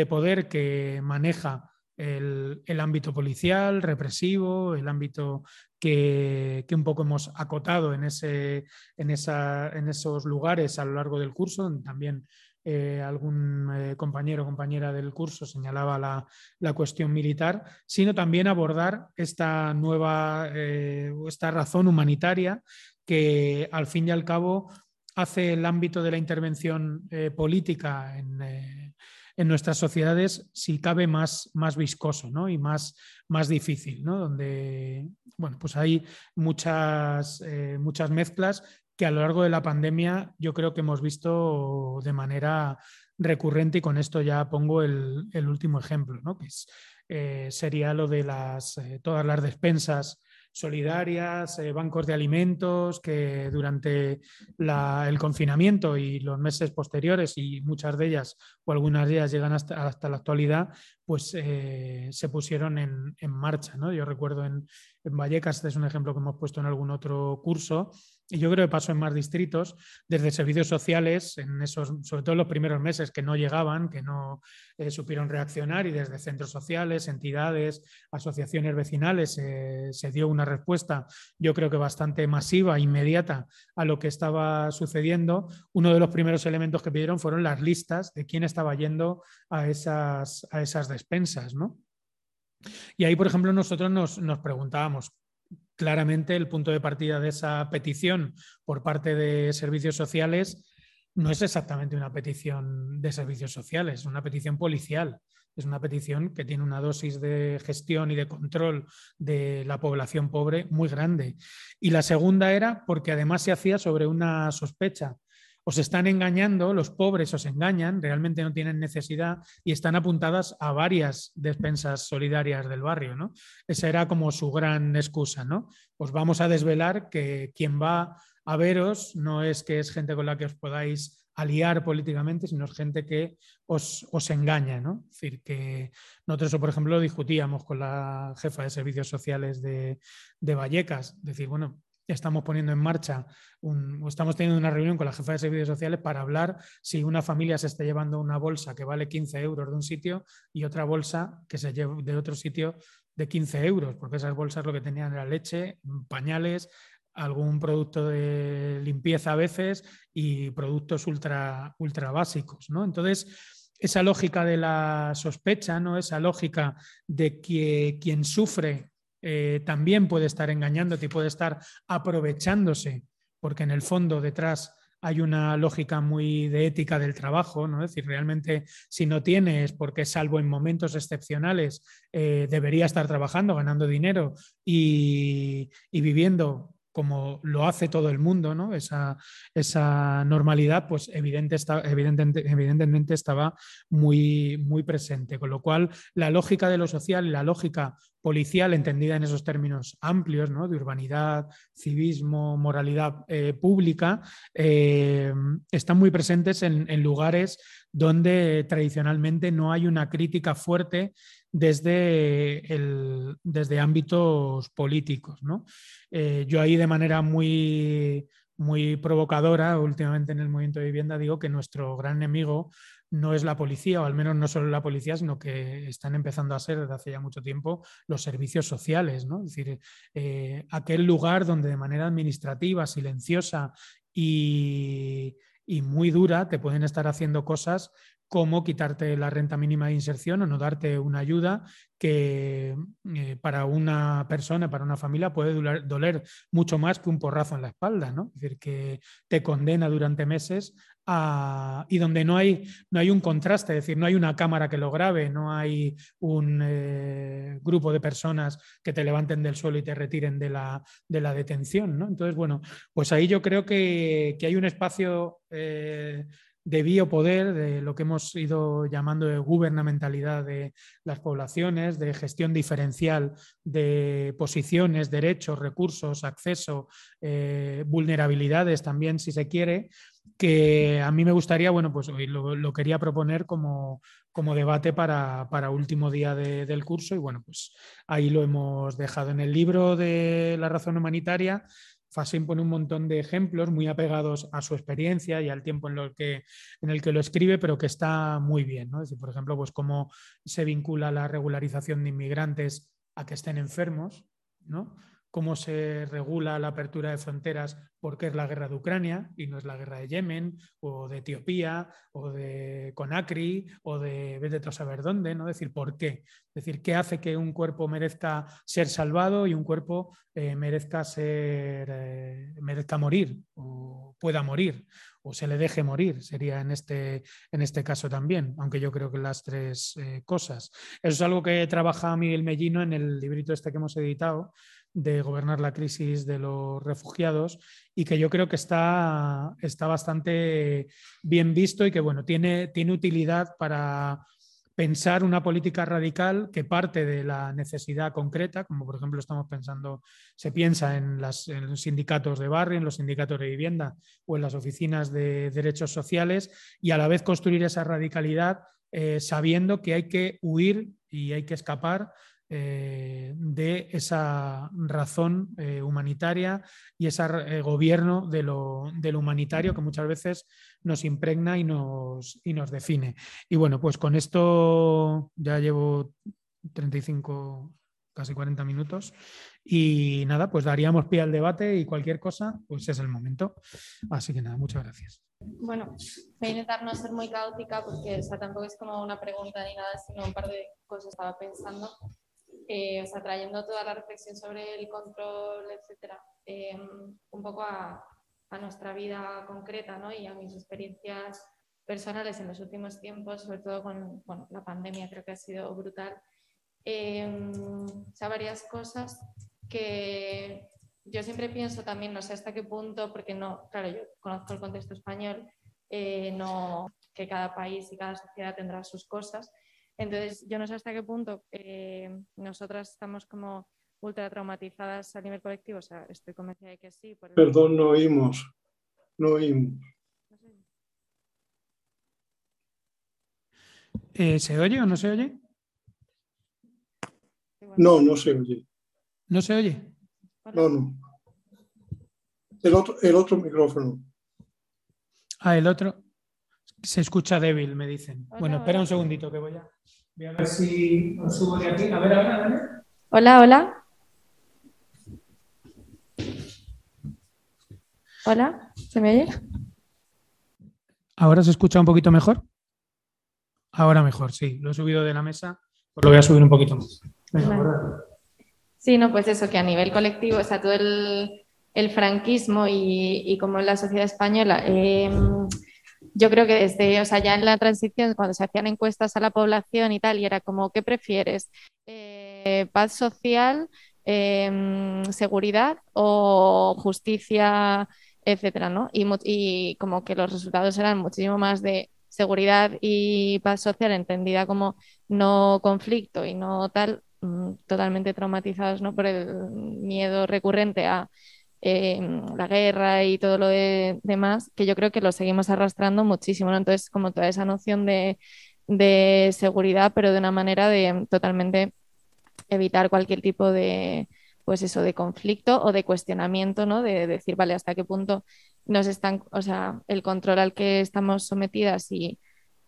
poder que maneja el, ámbito policial, represivo, el ámbito que, un poco hemos acotado en, ese, en, esa, en, esos lugares a lo largo del curso, también eh, algún eh, compañero o compañera del curso señalaba la, cuestión militar, sino también abordar esta nueva, eh, esta razón humanitaria que al fin y al cabo hace el ámbito de la intervención política en, nuestras sociedades, si cabe, más, más viscoso y más, más difícil, donde bueno, pues hay muchas, muchas mezclas que a lo largo de la pandemia yo creo que hemos visto de manera recurrente y con esto ya pongo el, último ejemplo, ¿no? que eh, sería lo de las, eh, todas las despensas solidarias, eh, bancos de alimentos que durante el confinamiento y los meses posteriores, y muchas de ellas o algunas de ellas llegan hasta, hasta la actualidad, pues se pusieron en, marcha. ¿no? Yo recuerdo en, en Vallecas, este es un ejemplo que hemos puesto en algún otro curso, y yo creo que pasó en más distritos, desde servicios sociales, en esos, sobre todo en los primeros meses que no llegaban, que no eh, supieron reaccionar, y desde centros sociales, entidades, asociaciones vecinales, eh, se dio una respuesta, yo creo que bastante masiva, inmediata a lo que estaba sucediendo. Uno de los primeros elementos que pidieron fueron las listas de quién estaba yendo a esas, a esas despensas, ¿no? Y ahí, por ejemplo, nosotros nos, nos preguntábamos, claramente el punto de partida de esa petición por parte de servicios sociales no es exactamente una petición de servicios sociales, es una petición policial. Es una petición que tiene una dosis de gestión y de control de la población pobre muy grande. Y la segunda era porque además se hacía sobre una sospecha os están engañando, los pobres os engañan, realmente no tienen necesidad y están apuntadas a varias despensas solidarias del barrio, ¿no? Esa era como su gran excusa, ¿no? Os vamos a desvelar que quien va a veros no es que es gente con la que os podáis aliar políticamente, sino es gente que os, engaña, ¿no? Es decir, que nosotros, por ejemplo, lo discutíamos con la jefa de servicios sociales de, de Vallecas, decir, bueno, estamos poniendo en marcha, un, estamos teniendo una reunión con la jefa de servicios sociales para hablar si una familia se está llevando una bolsa que vale 15 euros de un sitio y otra bolsa que se lleva de otro sitio de 15 euros, porque esas bolsas lo que tenían era leche, pañales, algún producto de limpieza a veces y productos ultra, ultra básicos. ¿no? Entonces, esa lógica de la sospecha, ¿no? esa lógica de que quien sufre eh, también puede estar engañándote y puede estar aprovechándose, porque en el fondo detrás hay una lógica muy de ética del trabajo, ¿no? Es decir, realmente si no tienes, porque salvo en momentos excepcionales, eh, debería estar trabajando, ganando dinero y, y viviendo como lo hace todo el mundo, ¿no? esa, esa normalidad, pues evidente está, evidentemente, estaba muy, muy presente. Con lo cual, la lógica de lo social la lógica policial, entendida en esos términos amplios, ¿no? de urbanidad, civismo, moralidad eh, pública, eh, están muy presentes en, lugares donde tradicionalmente no hay una crítica fuerte desde, el, desde ámbitos políticos. Eh, yo ahí de manera muy, muy provocadora, últimamente en el movimiento de vivienda, digo que nuestro gran enemigo no es la policía, o al menos no solo la policía, sino que están empezando a ser desde hace ya mucho tiempo los servicios sociales, ¿no? Es decir, eh, aquel lugar donde de manera administrativa, silenciosa y, y muy dura te pueden estar haciendo cosas como quitarte la renta mínima de inserción o no darte una ayuda que eh, para una persona, para una familia puede doler, mucho más que un porrazo en la espalda, ¿no? Es decir, que te condena durante meses y donde no hay, no hay un contraste, es decir, no hay una cámara que lo grabe, no hay un eh, grupo de personas que te levanten del suelo y te retiren de la, de la detención, ¿no? Entonces, bueno, pues ahí yo creo que, hay un espacio... Eh, de biopoder, de lo que hemos ido llamando de gubernamentalidad de las poblaciones, de gestión diferencial de posiciones, derechos, recursos, acceso, eh, vulnerabilidades también, si se quiere, que a mí me gustaría, bueno, pues hoy lo, quería proponer como, como debate para, para último día del curso y bueno, pues ahí lo hemos dejado. En el libro de la razón humanitaria Fassin pone un montón de ejemplos muy apegados a su experiencia y al tiempo en, que, en el que lo escribe, pero que está muy bien. ¿no? por ejemplo, pues cómo se vincula la regularización de inmigrantes a que estén enfermos, ¿no? Cómo se regula la apertura de fronteras porque es la guerra de Ucrania y no es la guerra de Yemen o de Etiopía o de Conakry o de vete a saber dónde, ¿no? decir, ¿por qué? Es decir, ¿qué hace que un cuerpo merezca ser salvado y un cuerpo eh, merezca ser eh, merezca morir o pueda morir o se le deje morir? Sería en este, en este caso también, aunque yo creo que las tres eh, cosas. Eso es algo que trabaja Miguel Mellino en el librito este que hemos editado de gobernar la crisis de los refugiados y que yo creo que está, está bastante bien visto y que bueno, tiene, tiene utilidad para pensar una política radical que parte de la necesidad concreta, como por ejemplo estamos pensando, se piensa en, los sindicatos de barrio, en los sindicatos de vivienda o en las oficinas de derechos sociales, y a la vez construir esa radicalidad eh, sabiendo que hay que huir y hay que escapar eh, de esa razón eh, humanitaria y ese eh, gobierno de lo, humanitario que muchas veces nos impregna y nos, y nos define. Y bueno, pues con esto ya llevo 35, casi 40 minutos. Y nada, pues daríamos pie al debate y cualquier cosa, pues es el momento. Así que nada, muchas gracias. Bueno, voy a intentar no ser muy caótica porque tampoco es como una pregunta ni nada, sino un par de cosas estaba pensando eh, o sea, trayendo toda la reflexión sobre el control, etcétera, eh, un poco a, a, nuestra vida concreta ¿no? y a mis experiencias personales en los últimos tiempos, sobre todo con bueno, la pandemia, creo que ha sido brutal. Eh, o sea, varias cosas que yo siempre pienso también, no sé hasta qué punto, porque no, claro, yo conozco el contexto español, eh, no, que cada país y cada sociedad tendrá sus cosas, entonces, yo no sé hasta qué punto eh, nosotras estamos como ultra traumatizadas a nivel colectivo, o sea, estoy convencida de que sí. Perdón, no oímos, no oímos. Eh, ¿Se oye o no se oye? No, no se oye. ¿No se oye? No, no. El otro, el otro micrófono. Ah, el otro. Se escucha débil, me dicen. Hola, bueno, espera hola. un segundito que voy a, voy a ver si os subo de aquí. A ver, ahora, Dani. Hola, hola. Hola, ¿se me oye? ¿Ahora se escucha un poquito mejor? Ahora mejor, sí. Lo he subido de la mesa, pues lo voy a subir un poquito más. Venga, Vale. ahora. Sí, no, pues eso, que a nivel colectivo, o sea, todo el, el franquismo y, y como la sociedad española, eh, yo creo que desde, o sea, ya en la transición, cuando se hacían encuestas a la población y tal, y era como, ¿qué prefieres? Eh, ¿Paz social, eh, seguridad o justicia, etcétera, ¿no? Y, y como que los resultados eran muchísimo más de seguridad y paz social entendida como no conflicto y no tal, mm, totalmente traumatizados ¿no? por el miedo recurrente a eh, la guerra y todo lo de- demás, que yo creo que lo seguimos arrastrando muchísimo, ¿no? Entonces, como toda esa noción de, de seguridad, pero de una manera de totalmente evitar cualquier tipo de, pues eso, de conflicto o de cuestionamiento, ¿no? De decir, vale, hasta qué punto nos están, o sea, el control al que estamos sometidas y,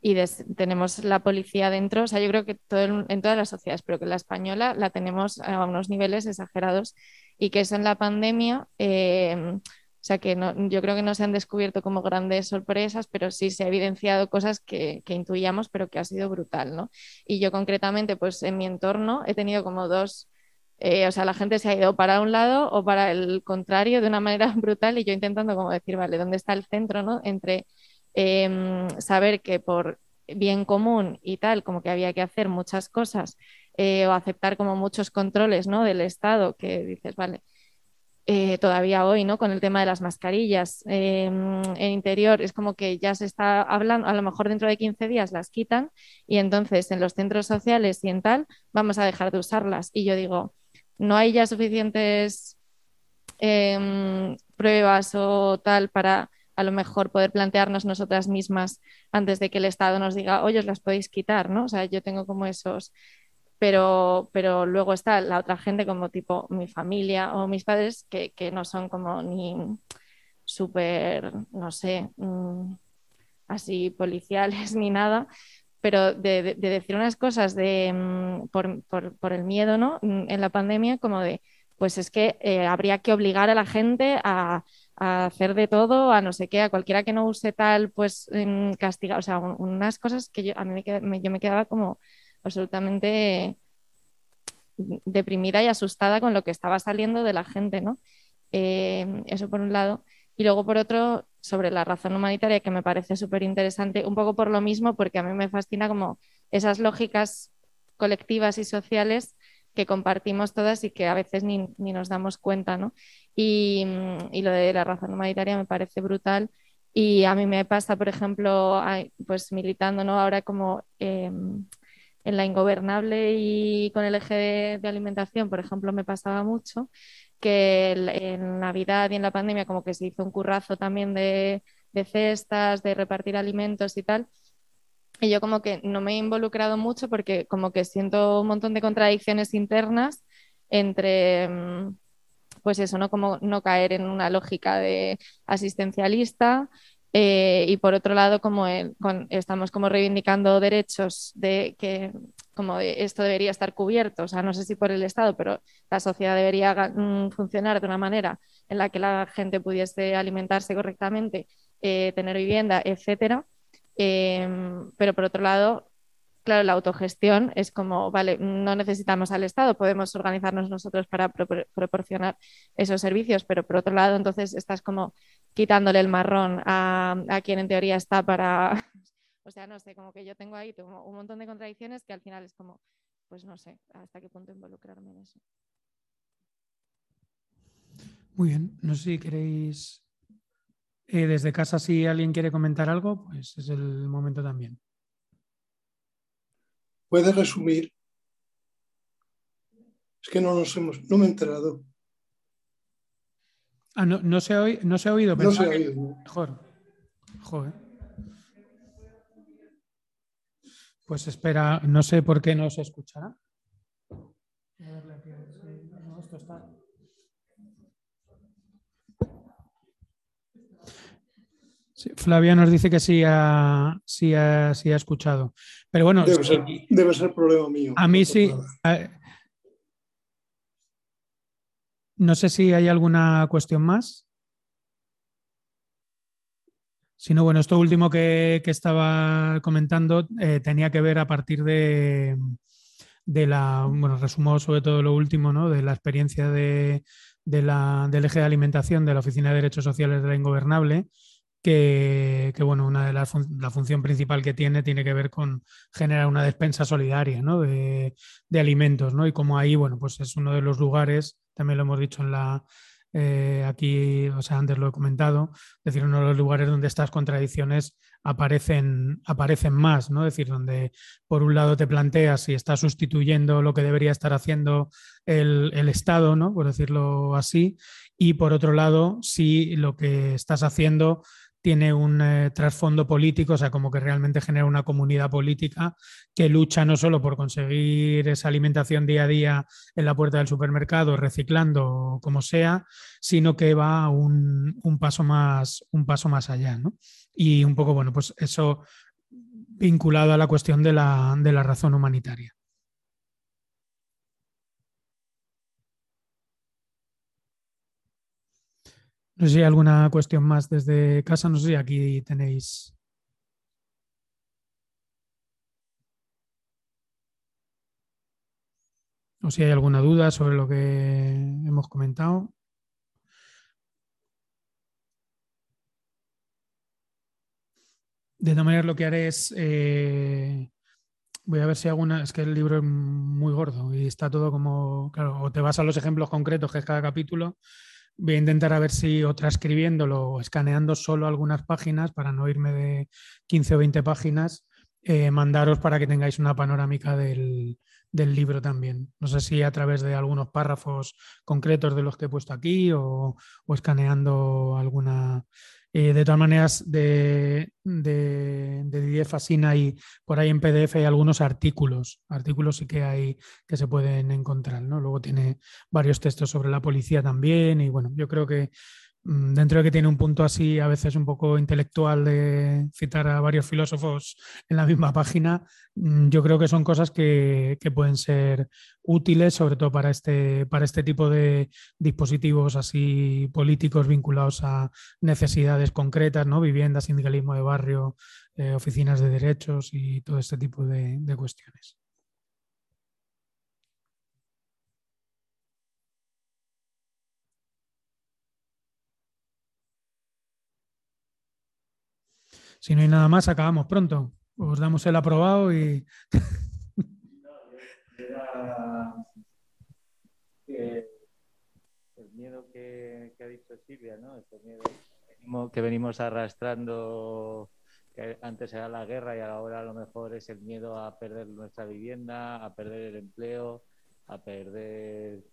y des- tenemos la policía dentro, o sea, yo creo que todo el- en todas las sociedades, pero que la española la tenemos a unos niveles exagerados y que eso en la pandemia, eh, o sea, que no, yo creo que no se han descubierto como grandes sorpresas, pero sí se ha evidenciado cosas que, que intuíamos, pero que ha sido brutal, ¿no? Y yo concretamente, pues en mi entorno he tenido como dos, eh, o sea, la gente se ha ido para un lado o para el contrario de una manera [LAUGHS] brutal y yo intentando como decir, vale, ¿dónde está el centro, ¿no? Entre em, saber que por bien común y tal, como que había que hacer muchas cosas eh, o aceptar como muchos controles, ¿no? Del Estado, que dices, vale, eh, todavía hoy, ¿no? Con el tema de las mascarillas eh, en interior, es como que ya se está hablando, a lo mejor dentro de 15 días las quitan y entonces en los centros sociales y en tal vamos a dejar de usarlas. Y yo digo, no hay ya suficientes em, pruebas o tal para a lo mejor poder plantearnos nosotras mismas antes de que el Estado nos diga, oye, os las podéis quitar, ¿no? O sea, yo tengo como esos pero, pero luego está la otra gente como tipo mi familia o mis padres que, que no son como ni súper, no sé, mm, así policiales [LAUGHS] ni nada, pero de, de- de decir unas cosas de, mm, por, por- por el miedo, ¿no? Mm, En la pandemia, como de, pues es que eh, habría que obligar a la gente a, a hacer de todo, a no sé qué, a cualquiera que no use tal, pues mm, castigar, o sea, un- unas cosas que yo, a mí me, yo me quedaba como absolutamente deprimida y asustada con lo que estaba saliendo de la gente, ¿no? Eh, eso por un lado. Y luego por otro, sobre la razón humanitaria, que me parece súper interesante, un poco por lo mismo, porque a mí me fascina como esas lógicas colectivas y sociales que compartimos todas y que a veces ni, ni nos damos cuenta, ¿no? Y, y, lo de la razón humanitaria me parece brutal. Y a mí me pasa, por ejemplo, pues militando, ¿no? Ahora como eh, en la ingobernable y con el eje de, de, alimentación, por ejemplo, me pasaba mucho que en Navidad y en la pandemia como que se hizo un currazo también de, de cestas, de repartir alimentos y tal. Y yo como que no me he involucrado mucho porque como que siento un montón de contradicciones internas entre, pues eso, ¿no? Como no caer en una lógica de asistencialista, eh, y por otro lado, como el, con, estamos como reivindicando derechos de que como esto debería estar cubierto, o sea, no sé si por el Estado, pero la sociedad debería mm, funcionar de una manera en la que la gente pudiese alimentarse correctamente, eh, tener vivienda, etcétera. Eh, pero por otro lado, claro, la autogestión es como, vale, no necesitamos al Estado, podemos organizarnos nosotros para pro proporcionar esos servicios, pero por otro lado, entonces estás como quitándole el marrón a, a quien en teoría está para, [LAUGHS] o sea, no sé, como que yo tengo ahí tengo un montón de contradicciones que al final es como, pues no sé, hasta qué punto involucrarme en eso. Muy bien, no sé si queréis, eh, desde casa, si alguien quiere comentar algo, pues es el momento también. ¿Puedes resumir? Es que no nos hemos, no me he enterado. Ah, no, no, se, ha oído, no se ha oído. No se ha oído. Mejor. Joder. Pues espera, no sé por qué no se escuchará. No, esto está. Flavia nos dice que sí ha, sí ha, sí ha escuchado. Pero bueno, Debe, ser, debe ser problema mío. a mí no sí. No sé si hay alguna cuestión más. Si no, bueno, esto último que, que estaba comentando eh, tenía que ver a partir de, de la, bueno, resumo sobre todo lo último, ¿no? De la experiencia de, de la, del eje de alimentación de la Oficina de Derechos Sociales de la Ingobernable, que, bueno, una de las fun- la función principal que tiene tiene que ver con generar una despensa solidaria, ¿no? De, de alimentos, ¿no? Y como ahí, bueno, pues es uno de los lugares, también lo hemos dicho en la, eh, aquí, o sea, antes lo he comentado, es decir, uno de los lugares donde estas contradicciones aparecen, aparecen más, ¿no? Es decir, donde por un lado te planteas si está sustituyendo lo que debería estar haciendo el, el Estado, ¿no? Por decirlo así, y por otro lado, si lo que estás haciendo tiene un eh, trasfondo político, o sea, como que realmente genera una comunidad política que lucha no solo por conseguir esa alimentación día a día en la puerta del supermercado, reciclando como sea, sino que va un, un paso, más, un paso más allá. ¿no? Y un poco, bueno, pues eso vinculado a la cuestión de la, de la razón humanitaria. No sé si hay alguna cuestión más desde casa, no sé si aquí tenéis. O si hay alguna duda sobre lo que hemos comentado. De todas maneras, lo que haré es. eh, voy a ver si alguna. Es que el libro es muy gordo y está todo como. Claro, o te vas a los ejemplos concretos, que es cada capítulo. Voy a intentar a ver si o transcribiéndolo o escaneando solo algunas páginas para no irme de 15 o 20 páginas, eh, mandaros para que tengáis una panorámica del, del libro también. No sé si a través de algunos párrafos concretos de los que he puesto aquí o, o escaneando alguna. De todas maneras, de, de, de Didier Fascina y por ahí en PDF hay algunos artículos. Artículos sí que hay que se pueden encontrar. ¿no? Luego tiene varios textos sobre la policía también. Y bueno, yo creo que dentro de que tiene un punto así a veces un poco intelectual de citar a varios filósofos en la misma página, mm, yo creo que son cosas que, que pueden ser útiles, sobre todo para este, para este tipo de dispositivos así políticos vinculados a necesidades concretas, ¿no? Vivienda, sindicalismo de barrio, eh, oficinas de derechos y todo este tipo de, de cuestiones. Si no hay nada más, acabamos pronto. Os damos el aprobado y [LAUGHS] el miedo que, ha dicho Silvia, ¿no? Ese miedo que venimos- que venimos arrastrando, que antes era la guerra y ahora a lo mejor es el miedo a perder nuestra vivienda, a perder el empleo, a perder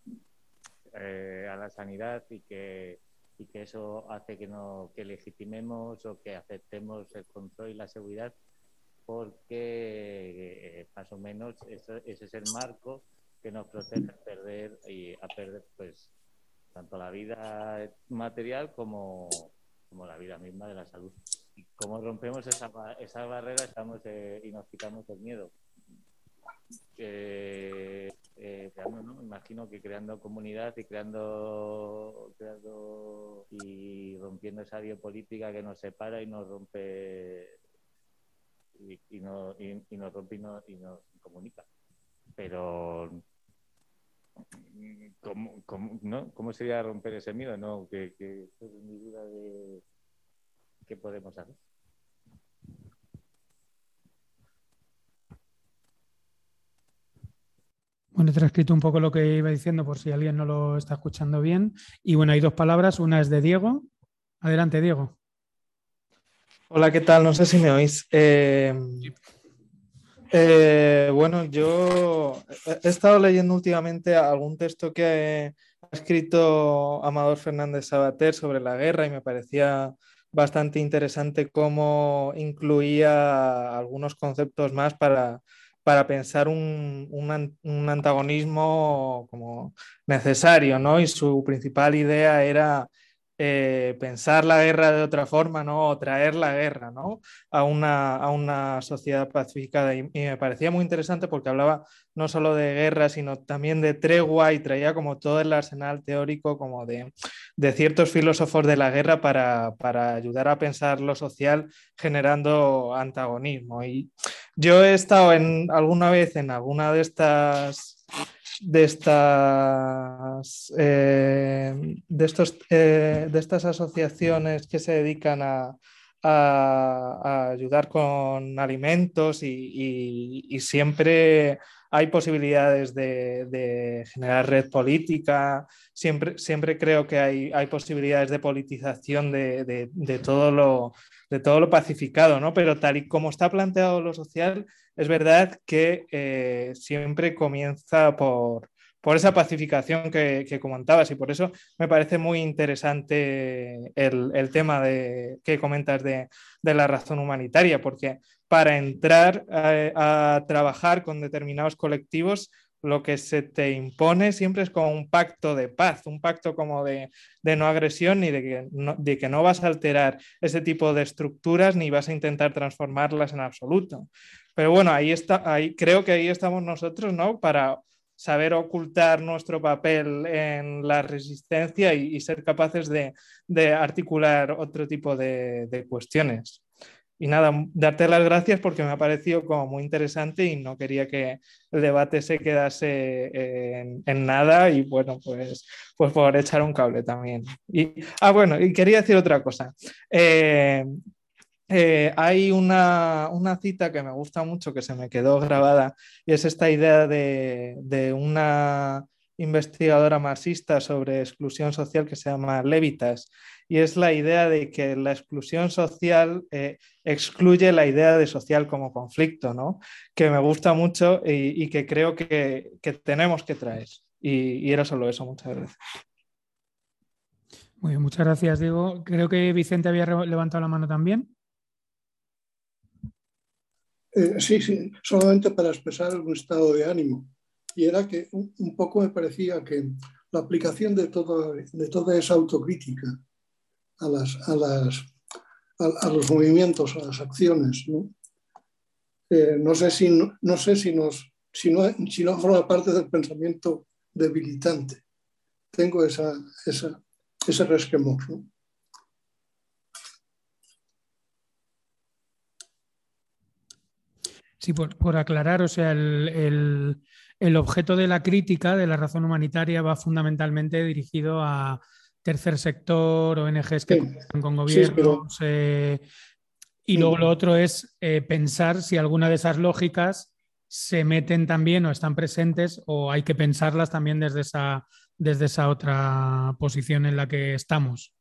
eh, a la sanidad y que, y que eso hace que, no, que legitimemos o que aceptemos el control y la seguridad porque eh, más o menos ese es el marco que nos protege a perder y a perder pues tanto la vida material como, como la vida misma de la salud. Y como rompemos esa, esa barrera estamos eh, y nos quitamos el miedo. Eh, eh, creando, ¿no? Imagino que creando comunidad y creando, creando y rompiendo esa biopolítica que nos separa y nos rompe y, no, y, nos rompe y, no, y nos comunica. Pero, ¿cómo, cómo, no? ¿cómo sería romper ese miedo? No, que, que es mi duda de qué podemos hacer. Bueno, he transcrito un poco lo que iba diciendo por si alguien no lo está escuchando bien. Y bueno, hay dos palabras. Una es de Diego. Adelante, Diego. Hola, ¿qué tal? No sé si me oís. Eh, eh, bueno, yo he he estado leyendo últimamente algún texto que ha escrito Amador Fernández Sabater sobre la guerra y me parecía bastante interesante cómo incluía algunos conceptos más para, para pensar un, un an- un antagonismo como necesario, ¿no? Y su principal idea era eh, pensar la guerra de otra forma, ¿no? O traer la guerra, ¿no? A una, a una sociedad pacificada. Y, me parecía muy interesante porque hablaba no solo de guerra, sino también de tregua y traía como todo el arsenal teórico como de, de ciertos filósofos de la guerra para, para, ayudar a pensar lo social generando antagonismo. Y yo he estado en, alguna vez en alguna de estas de estas, eh, de, estos, eh, de estas asociaciones que se dedican a, ayudar con alimentos y, siempre hay posibilidades de, generar red política, siempre, siempre creo que hay, hay posibilidades de politización de, todo lo, de todo lo pacificado, ¿no? Pero tal y como está planteado lo social, es verdad que eh, siempre comienza por, por esa pacificación que, comentabas y por eso me parece muy interesante el, tema de, que comentas de, la razón humanitaria, porque para entrar a, trabajar con determinados colectivos, lo que se te impone siempre es como un pacto de paz, un pacto como de, no agresión ni de que de que no vas a alterar ese tipo de estructuras ni vas a intentar transformarlas en absoluto. Pero bueno, ahí está, ahí creo que ahí estamos nosotros, ¿no? Para saber ocultar nuestro papel en la resistencia y, ser capaces de, articular otro tipo de, cuestiones. Y nada, darte las gracias porque me ha parecido como muy interesante y no quería que el debate se quedase en, nada y bueno, pues, pues por echar un cable también. Y, ah, bueno, y quería decir otra cosa. Eh, eh, hay una, cita que me gusta mucho, que se me quedó grabada, y es esta idea de, una investigadora marxista sobre exclusión social que se llama Levitas, y es la idea de que la exclusión social eh, excluye la idea de social como conflicto, ¿no? que me gusta mucho y, que creo que, tenemos que traer. Y, y era solo eso, muchas gracias. Muy bien, muchas gracias, Diego. Creo que Vicente había levantado la mano también. Eh, sí, sí, solamente para expresar un estado de ánimo. Y era que un, poco me parecía que la aplicación de, de toda esa autocrítica a, las, a, las, a, los movimientos, a las acciones, ¿no? Eh, no sé, si, no, sé si, nos, si, no, si no forma parte del pensamiento debilitante. Tengo esa, esa, ese resquemor. Sí, por, aclarar, o sea, el, objeto de la crítica de la razón humanitaria va fundamentalmente dirigido a tercer sector, ONGs que sí. con gobiernos. Eh, y luego lo otro es eh, pensar si alguna de esas lógicas se meten también o están presentes o hay que pensarlas también desde esa, desde esa otra posición en la que estamos.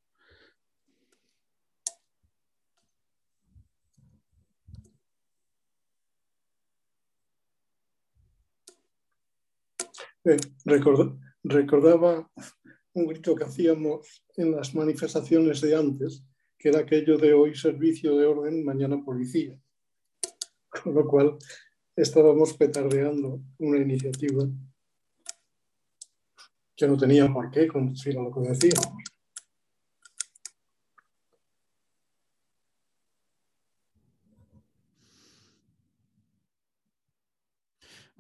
Eh, recordaba un grito que hacíamos en las manifestaciones de antes, que era aquello de hoy servicio de orden, mañana policía. Con lo cual estábamos petardeando una iniciativa que no tenía por qué conducir lo que decíamos.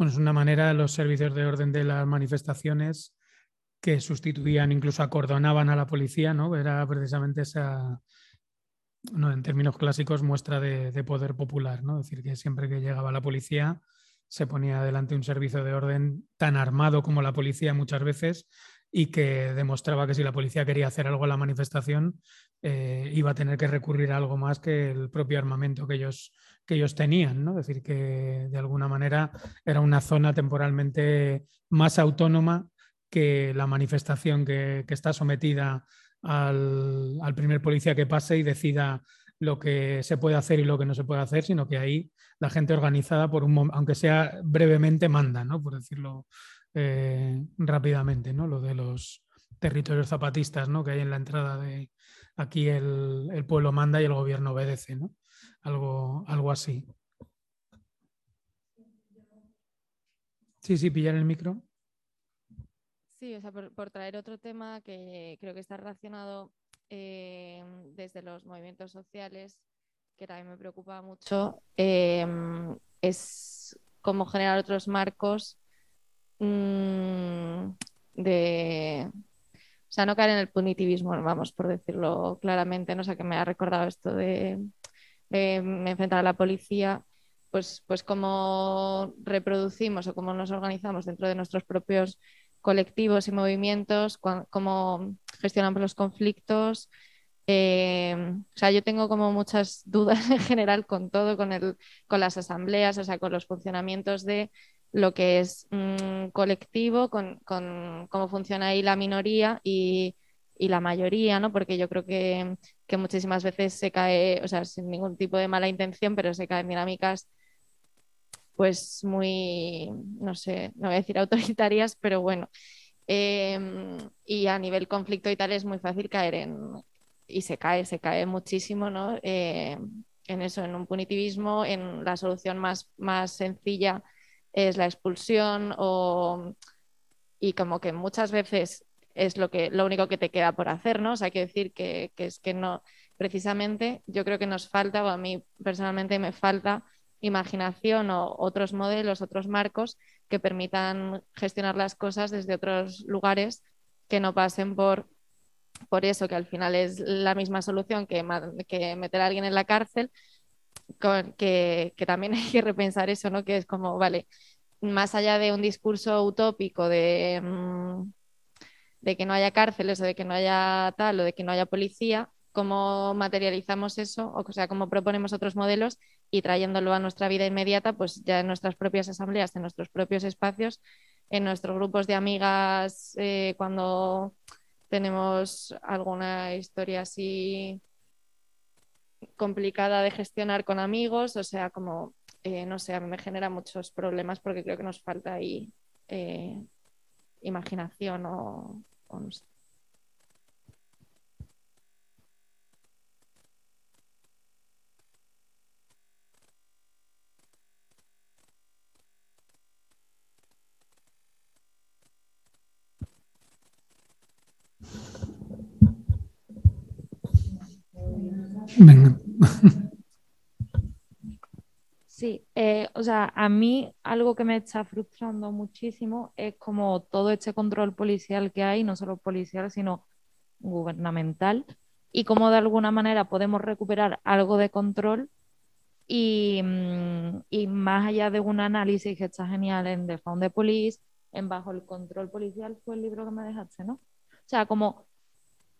Bueno, es una manera los servicios de orden de las manifestaciones que sustituían, incluso acordonaban a la policía, ¿no? Era precisamente esa, no, en términos clásicos, muestra de, poder popular, ¿no? Es decir, que siempre que llegaba la policía se ponía delante un servicio de orden tan armado como la policía muchas veces y que demostraba que si la policía quería hacer algo en la manifestación, eh, iba a tener que recurrir a algo más que el propio armamento que ellos que ellos tenían, ¿no? Es decir, que de alguna manera era una zona temporalmente más autónoma que la manifestación que, está sometida al, primer policía que pase y decida lo que se puede hacer y lo que no se puede hacer, sino que ahí la gente organizada, por un aunque sea brevemente, manda, ¿no? por decirlo eh, rápidamente, ¿no? lo de los territorios zapatistas ¿no? que hay en la entrada de aquí el, pueblo manda y el gobierno obedece. ¿no? algo, algo así. Sí, sí, pillar el micro. Sí, o sea, por, traer otro tema que creo que está relacionado eh, desde los movimientos sociales, que también me preocupa mucho, em, es cómo generar otros marcos mm, de... O sea, no caer en el punitivismo, vamos, por decirlo claramente, no sé, que me ha recordado esto de, de enfrentar a la policía, pues, pues cómo reproducimos o cómo nos organizamos dentro de nuestros propios colectivos y movimientos, cómo gestionamos los conflictos. Eh, o sea, yo tengo como muchas dudas [LAUGHS] en general con todo, con, el, con las asambleas, o sea, con los funcionamientos de lo que es un colectivo, con, con, cómo funciona ahí la minoría y, y, la mayoría, ¿no? Porque yo creo que, que muchísimas veces se cae, o sea, sin ningún tipo de mala intención, pero se caen dinámicas pues muy, no sé, no voy a decir [LAUGHS] autoritarias, pero bueno. Em, y a nivel conflicto y tal es muy fácil caer en, y se cae, se cae muchísimo, ¿no? Eh, en eso, en un punitivismo, en la solución más, más sencilla es la expulsión o, y como que muchas veces es lo, que, lo único que te queda por hacer, ¿no? O sea, hay que decir que, que es que no, precisamente yo creo que nos falta, o a mí personalmente me falta imaginación o otros modelos, otros marcos que permitan gestionar las cosas desde otros lugares que no pasen por, por eso, que al final es la misma solución que, que meter a alguien en la cárcel, que, también [LAUGHS] hay que repensar eso, ¿no? Que es como, vale, más allá de un discurso utópico de, mm, de que no haya cárceles o de que no haya tal o de que no haya policía, cómo materializamos eso, o sea, cómo proponemos otros modelos y trayéndolo a nuestra vida inmediata, pues ya en nuestras propias asambleas, en nuestros propios espacios, en nuestros grupos de amigas, eh, cuando tenemos alguna historia así complicada de gestionar con amigos, o sea, como, eh, no sé, a mí me genera muchos problemas porque creo que nos falta ahí eh, imaginación o, o no sé. Sí, eh, o sea, a mí algo que me está frustrando muchísimo es como todo este control policial que hay, no solo policial, sino gubernamental, y cómo de alguna manera podemos recuperar algo de control y, mm, y más allá de un análisis que está genial en The Found the Police, en Bajo el Control Policial, fue el libro que me dejaste, ¿no? O sea, como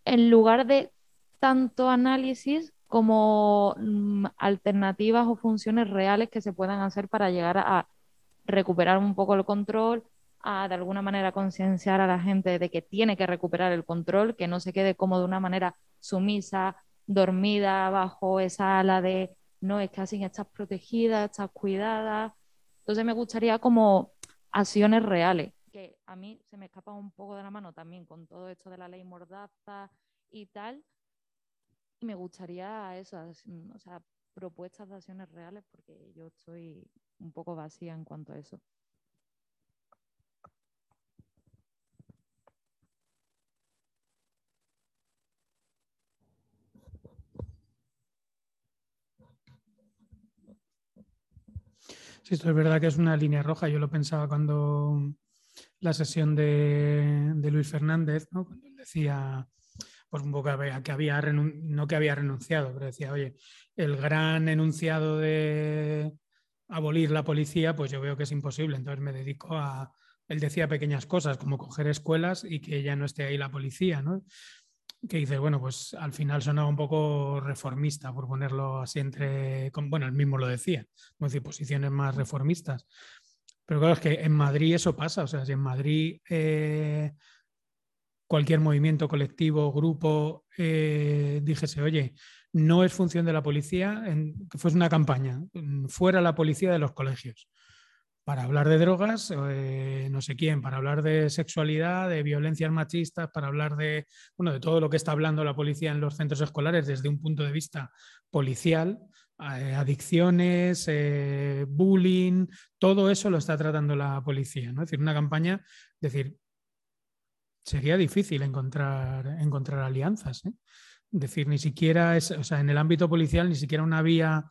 en lugar de tanto análisis como mm, alternativas o funciones reales que se puedan hacer para llegar a recuperar un poco el control, a de alguna manera concienciar a la gente de que tiene que recuperar el control, que no se quede como de una manera sumisa, dormida bajo esa ala de no, es que así estás protegida, estás cuidada. Entonces me gustaría como acciones reales, que a mí se me escapa un poco de la mano también con todo esto de la ley mordaza y tal, me gustaría eso, o sea, propuestas de acciones reales, porque yo estoy un poco vacía en cuanto a eso. Sí, esto es verdad que es una línea roja. Yo lo pensaba cuando la sesión de, de Luis Fernández, ¿no? cuando él decía pues un poco que había, no que había renunciado, pero decía, oye, el gran enunciado de abolir la policía, pues yo veo que es imposible, entonces me dedico a, él decía pequeñas cosas como coger escuelas y que ya no esté ahí la policía, ¿no? Que dice, bueno, pues al final sonaba un poco reformista, por ponerlo así entre, bueno, él mismo lo decía, como decir, posiciones más reformistas. Pero claro, es que en Madrid eso pasa, o sea, si en Madrid eh, cualquier movimiento colectivo, grupo, eh, dijese, oye, no es función de la policía, que fuese una campaña, fuera la policía de los colegios, para hablar de drogas, eh, no sé quién, para hablar de sexualidad, de violencias machistas, para hablar de, bueno, de todo lo que está hablando la policía en los centros escolares desde un punto de vista policial, eh, adicciones, bullying, todo eso lo está tratando la policía, ¿no? Es decir, una campaña, decir, sería difícil encontrar, encontrar alianzas. ¿eh? decir, ni siquiera es, o sea, en el ámbito policial, ni siquiera una vía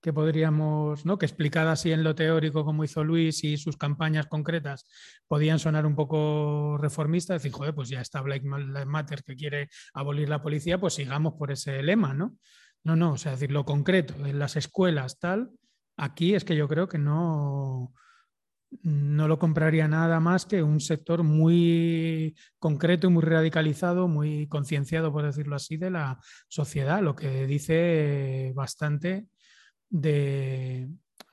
que podríamos, ¿no? que explicada así en lo teórico como hizo Luis y sus campañas concretas podían sonar un poco reformistas, decir, joder, pues ya está Black Matter que quiere abolir la policía, pues sigamos por ese lema, ¿no? No, no, o sea, decir, lo concreto, en las escuelas, tal, aquí es que yo creo que no, no lo compraría nada más que un sector muy concreto y muy radicalizado, muy concienciado, por decirlo así, de la sociedad, lo que dice bastante de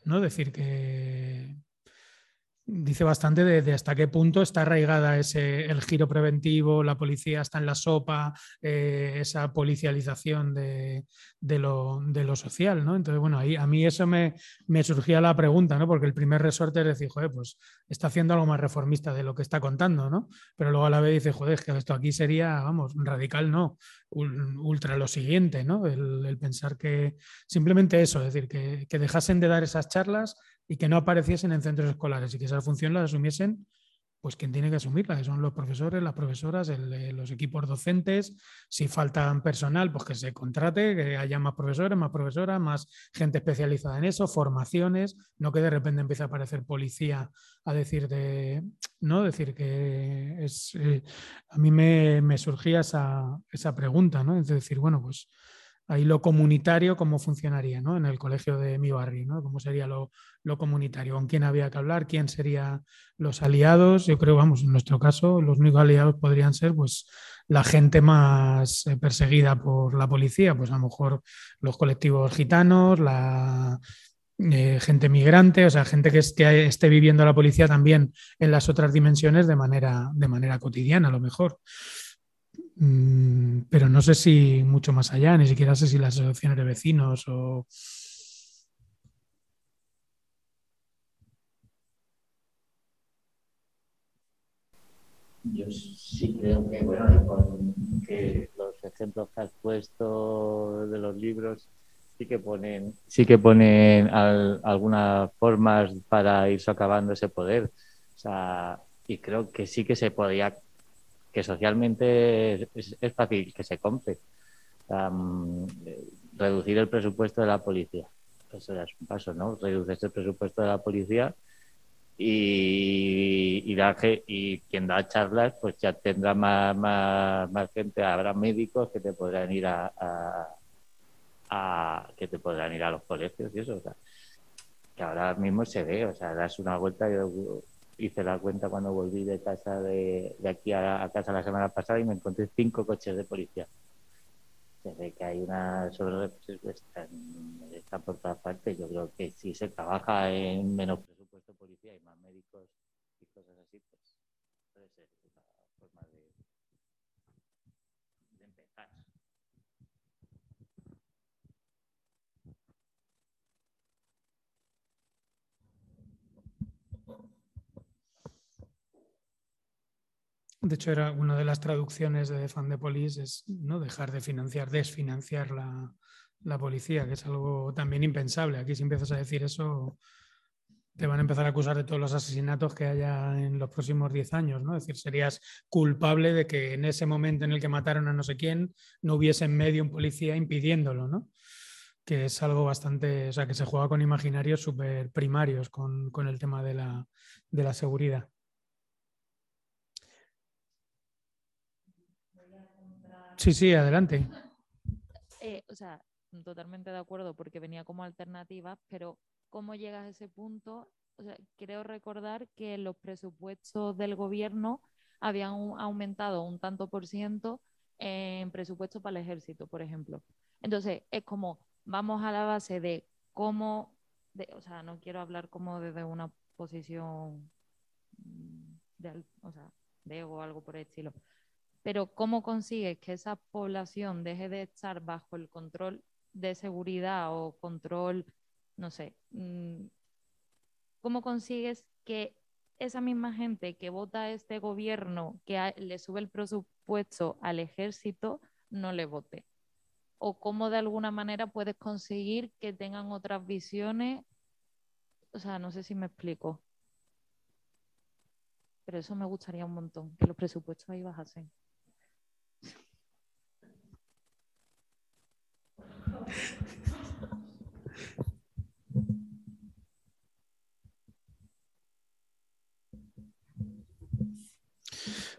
no decir que dice bastante de, hasta qué punto está arraigada ese, el giro preventivo, la policía está en la sopa, eh, esa policialización de, lo, social, ¿no? Entonces, bueno, ahí a mí eso me, me, surgía la pregunta, ¿no? Porque el primer resorte es decir, joder, pues está haciendo algo más reformista de lo que está contando, ¿no? Pero luego a la vez dice, joder, que esto aquí sería, vamos, radical no, ultra lo siguiente, ¿no? El, pensar que simplemente eso, es decir, que, que dejasen de dar esas charlas y que no apareciesen en centros escolares y que esa función la asumiesen pues quien tiene que asumirla, que son los profesores, las profesoras, eh, los equipos docentes. Si faltan personal, pues que se contrate, que haya más profesores, más profesoras, más gente especializada en eso, formaciones, no que de repente empiece a aparecer policía a decir de, ¿no? Decir que es, eh, a mí me, me surgía esa, esa, pregunta, ¿no? Es decir, bueno, pues ahí lo comunitario, cómo funcionaría ¿no? en el colegio de mi barrio, ¿no? cómo sería lo, comunitario, con quién había que hablar, quién serían los aliados. Yo creo, vamos, en nuestro caso, los únicos aliados podrían ser pues, la gente más eh, perseguida por la policía, pues a lo mejor los colectivos gitanos, la eh, gente migrante, o sea, gente que, que, esté viviendo la policía también en las otras dimensiones de manera, de manera cotidiana, a lo mejor. Mm, pero no sé si mucho más allá, ni siquiera sé si las asociaciones de vecinos o... Yo sí creo que, bueno, que los ejemplos que has puesto de los libros sí que ponen, sí que ponen algunas formas para ir socavando ese poder. O sea, y creo que sí que se podía que socialmente es, fácil que se compre. Mm, reducir el presupuesto de la policía. Eso ya es un paso, ¿no? Reducir el presupuesto de la policía y, y, y quien da charlas, pues ya tendrá más, más, gente, habrá médicos que te podrán ir a, a, que te podrán ir a los colegios y eso. O sea, que ahora mismo se ve, o sea, das una vuelta y hice la cuenta cuando volví de casa de, de aquí a, casa la semana pasada y me encontré cinco coches de policía. Desde que hay una sobre está, está por todas partes. Yo creo que si se trabaja en menos presupuesto policía y más médicos y cosas así, pues puede ser una forma de, de empezar. De hecho, era una de las traducciones de Police, es no dejar de financiar, desfinanciar la, la, policía, que es algo también impensable. Aquí si empiezas a decir eso, te van a empezar a acusar de todos los asesinatos que haya en los próximos 10 años, ¿no? Es decir, serías culpable de que en ese momento en el que mataron a no sé quién no hubiese en medio un policía impidiéndolo, ¿no? Que es algo bastante, o sea, que se juega con imaginarios súper primarios con, con, el tema de la, de la seguridad. Sí, sí, adelante. Eh, o sea, totalmente de acuerdo porque venía como alternativa, pero ¿cómo llegas a ese punto? O sea, creo recordar que los presupuestos del gobierno habían aumentado un tanto por ciento en presupuesto para el ejército, por ejemplo. Entonces, es como, vamos a la base de cómo, o sea, no quiero hablar como desde una posición de, o sea, de o algo por el estilo, pero ¿cómo consigues que esa población deje de estar bajo el control de seguridad o control, no sé, mm, cómo consigues que esa misma gente que vota a este gobierno, que le sube el presupuesto al ejército, no le vote? ¿O cómo de alguna manera puedes conseguir que tengan otras visiones? O sea, no sé si me explico. Pero eso me gustaría un montón, que los presupuestos ahí bajasen.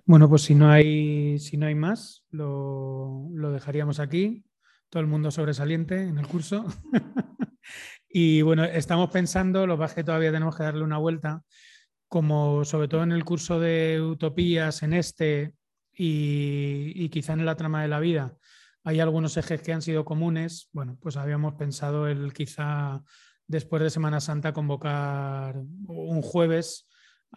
Bueno, pues si no hay, si no hay más, lo, lo dejaríamos aquí. Todo el mundo sobresaliente en el curso. [LAUGHS] y bueno, estamos pensando, lo que todavía tenemos que darle una vuelta, como sobre todo en el curso de utopías, en este y, y quizá en la trama de la vida, hay algunos ejes que han sido comunes. Bueno, pues habíamos pensado el quizá después de Semana Santa convocar un jueves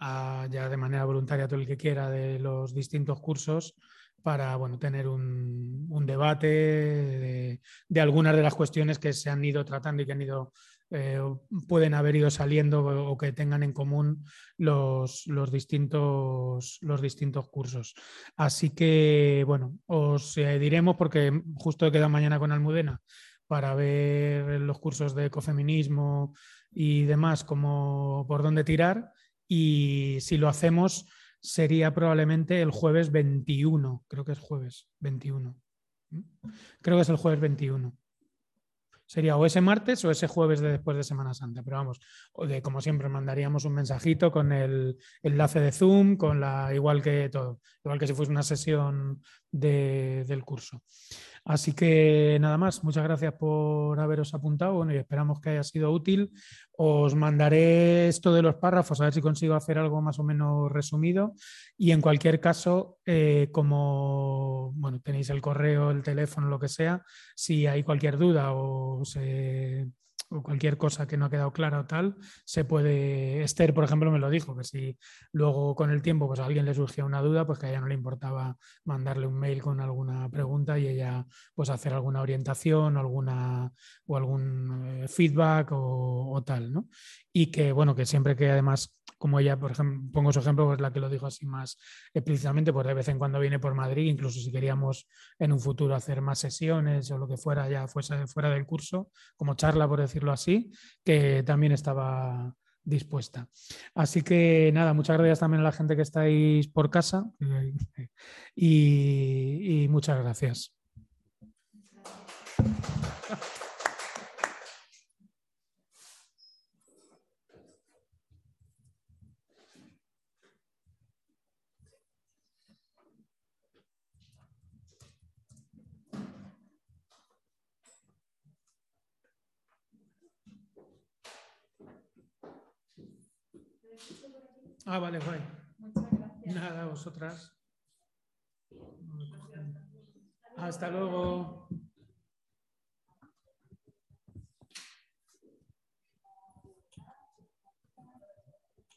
ya de manera voluntaria todo el que quiera de los distintos cursos para bueno, tener un, debate de, algunas de las cuestiones que se han ido tratando y que han ido, eh, pueden haber ido saliendo o que tengan en común los, distintos, los distintos cursos. Así que, bueno, os eh, diremos porque justo he quedado mañana con Almudena para ver los cursos de ecofeminismo y demás, como por dónde tirar y si lo hacemos sería probablemente el jueves 21, creo que es jueves 21. Creo que es el jueves 21. Sería o ese martes o ese jueves de después de Semana Santa, pero vamos, de, como siempre mandaríamos un mensajito con el enlace de Zoom, con la igual que todo, igual que si fuese una sesión del curso. Así que nada más, muchas gracias por haberos apuntado y esperamos que haya sido útil. Os mandaré esto de los párrafos a ver si consigo hacer algo más o menos resumido y en cualquier caso, eh, como bueno, tenéis el correo, el teléfono, lo que sea, si hay cualquier duda o se o cualquier cosa que no ha quedado clara o tal, se puede. Esther, por ejemplo, me lo dijo, que si luego con el tiempo pues a alguien le surgía una duda, pues que a ella no le importaba mandarle un mail con alguna pregunta y ella pues hacer alguna orientación alguna, o algún eh, feedback o, o, tal, ¿no? Y que, bueno, que siempre que además como ella, por ejemplo, pongo su ejemplo, pues la que lo dijo así más explícitamente, pues de vez en cuando viene por Madrid, incluso si queríamos en un futuro hacer más sesiones o lo que fuera, ya fuese fuera del curso, como charla, por decirlo así, que también estaba dispuesta. Así que nada, muchas gracias también a la gente que estáis por casa [LAUGHS] y, y muchas gracias. Ah, vale, guay. Muchas gracias. Nada, vosotras. Hasta luego.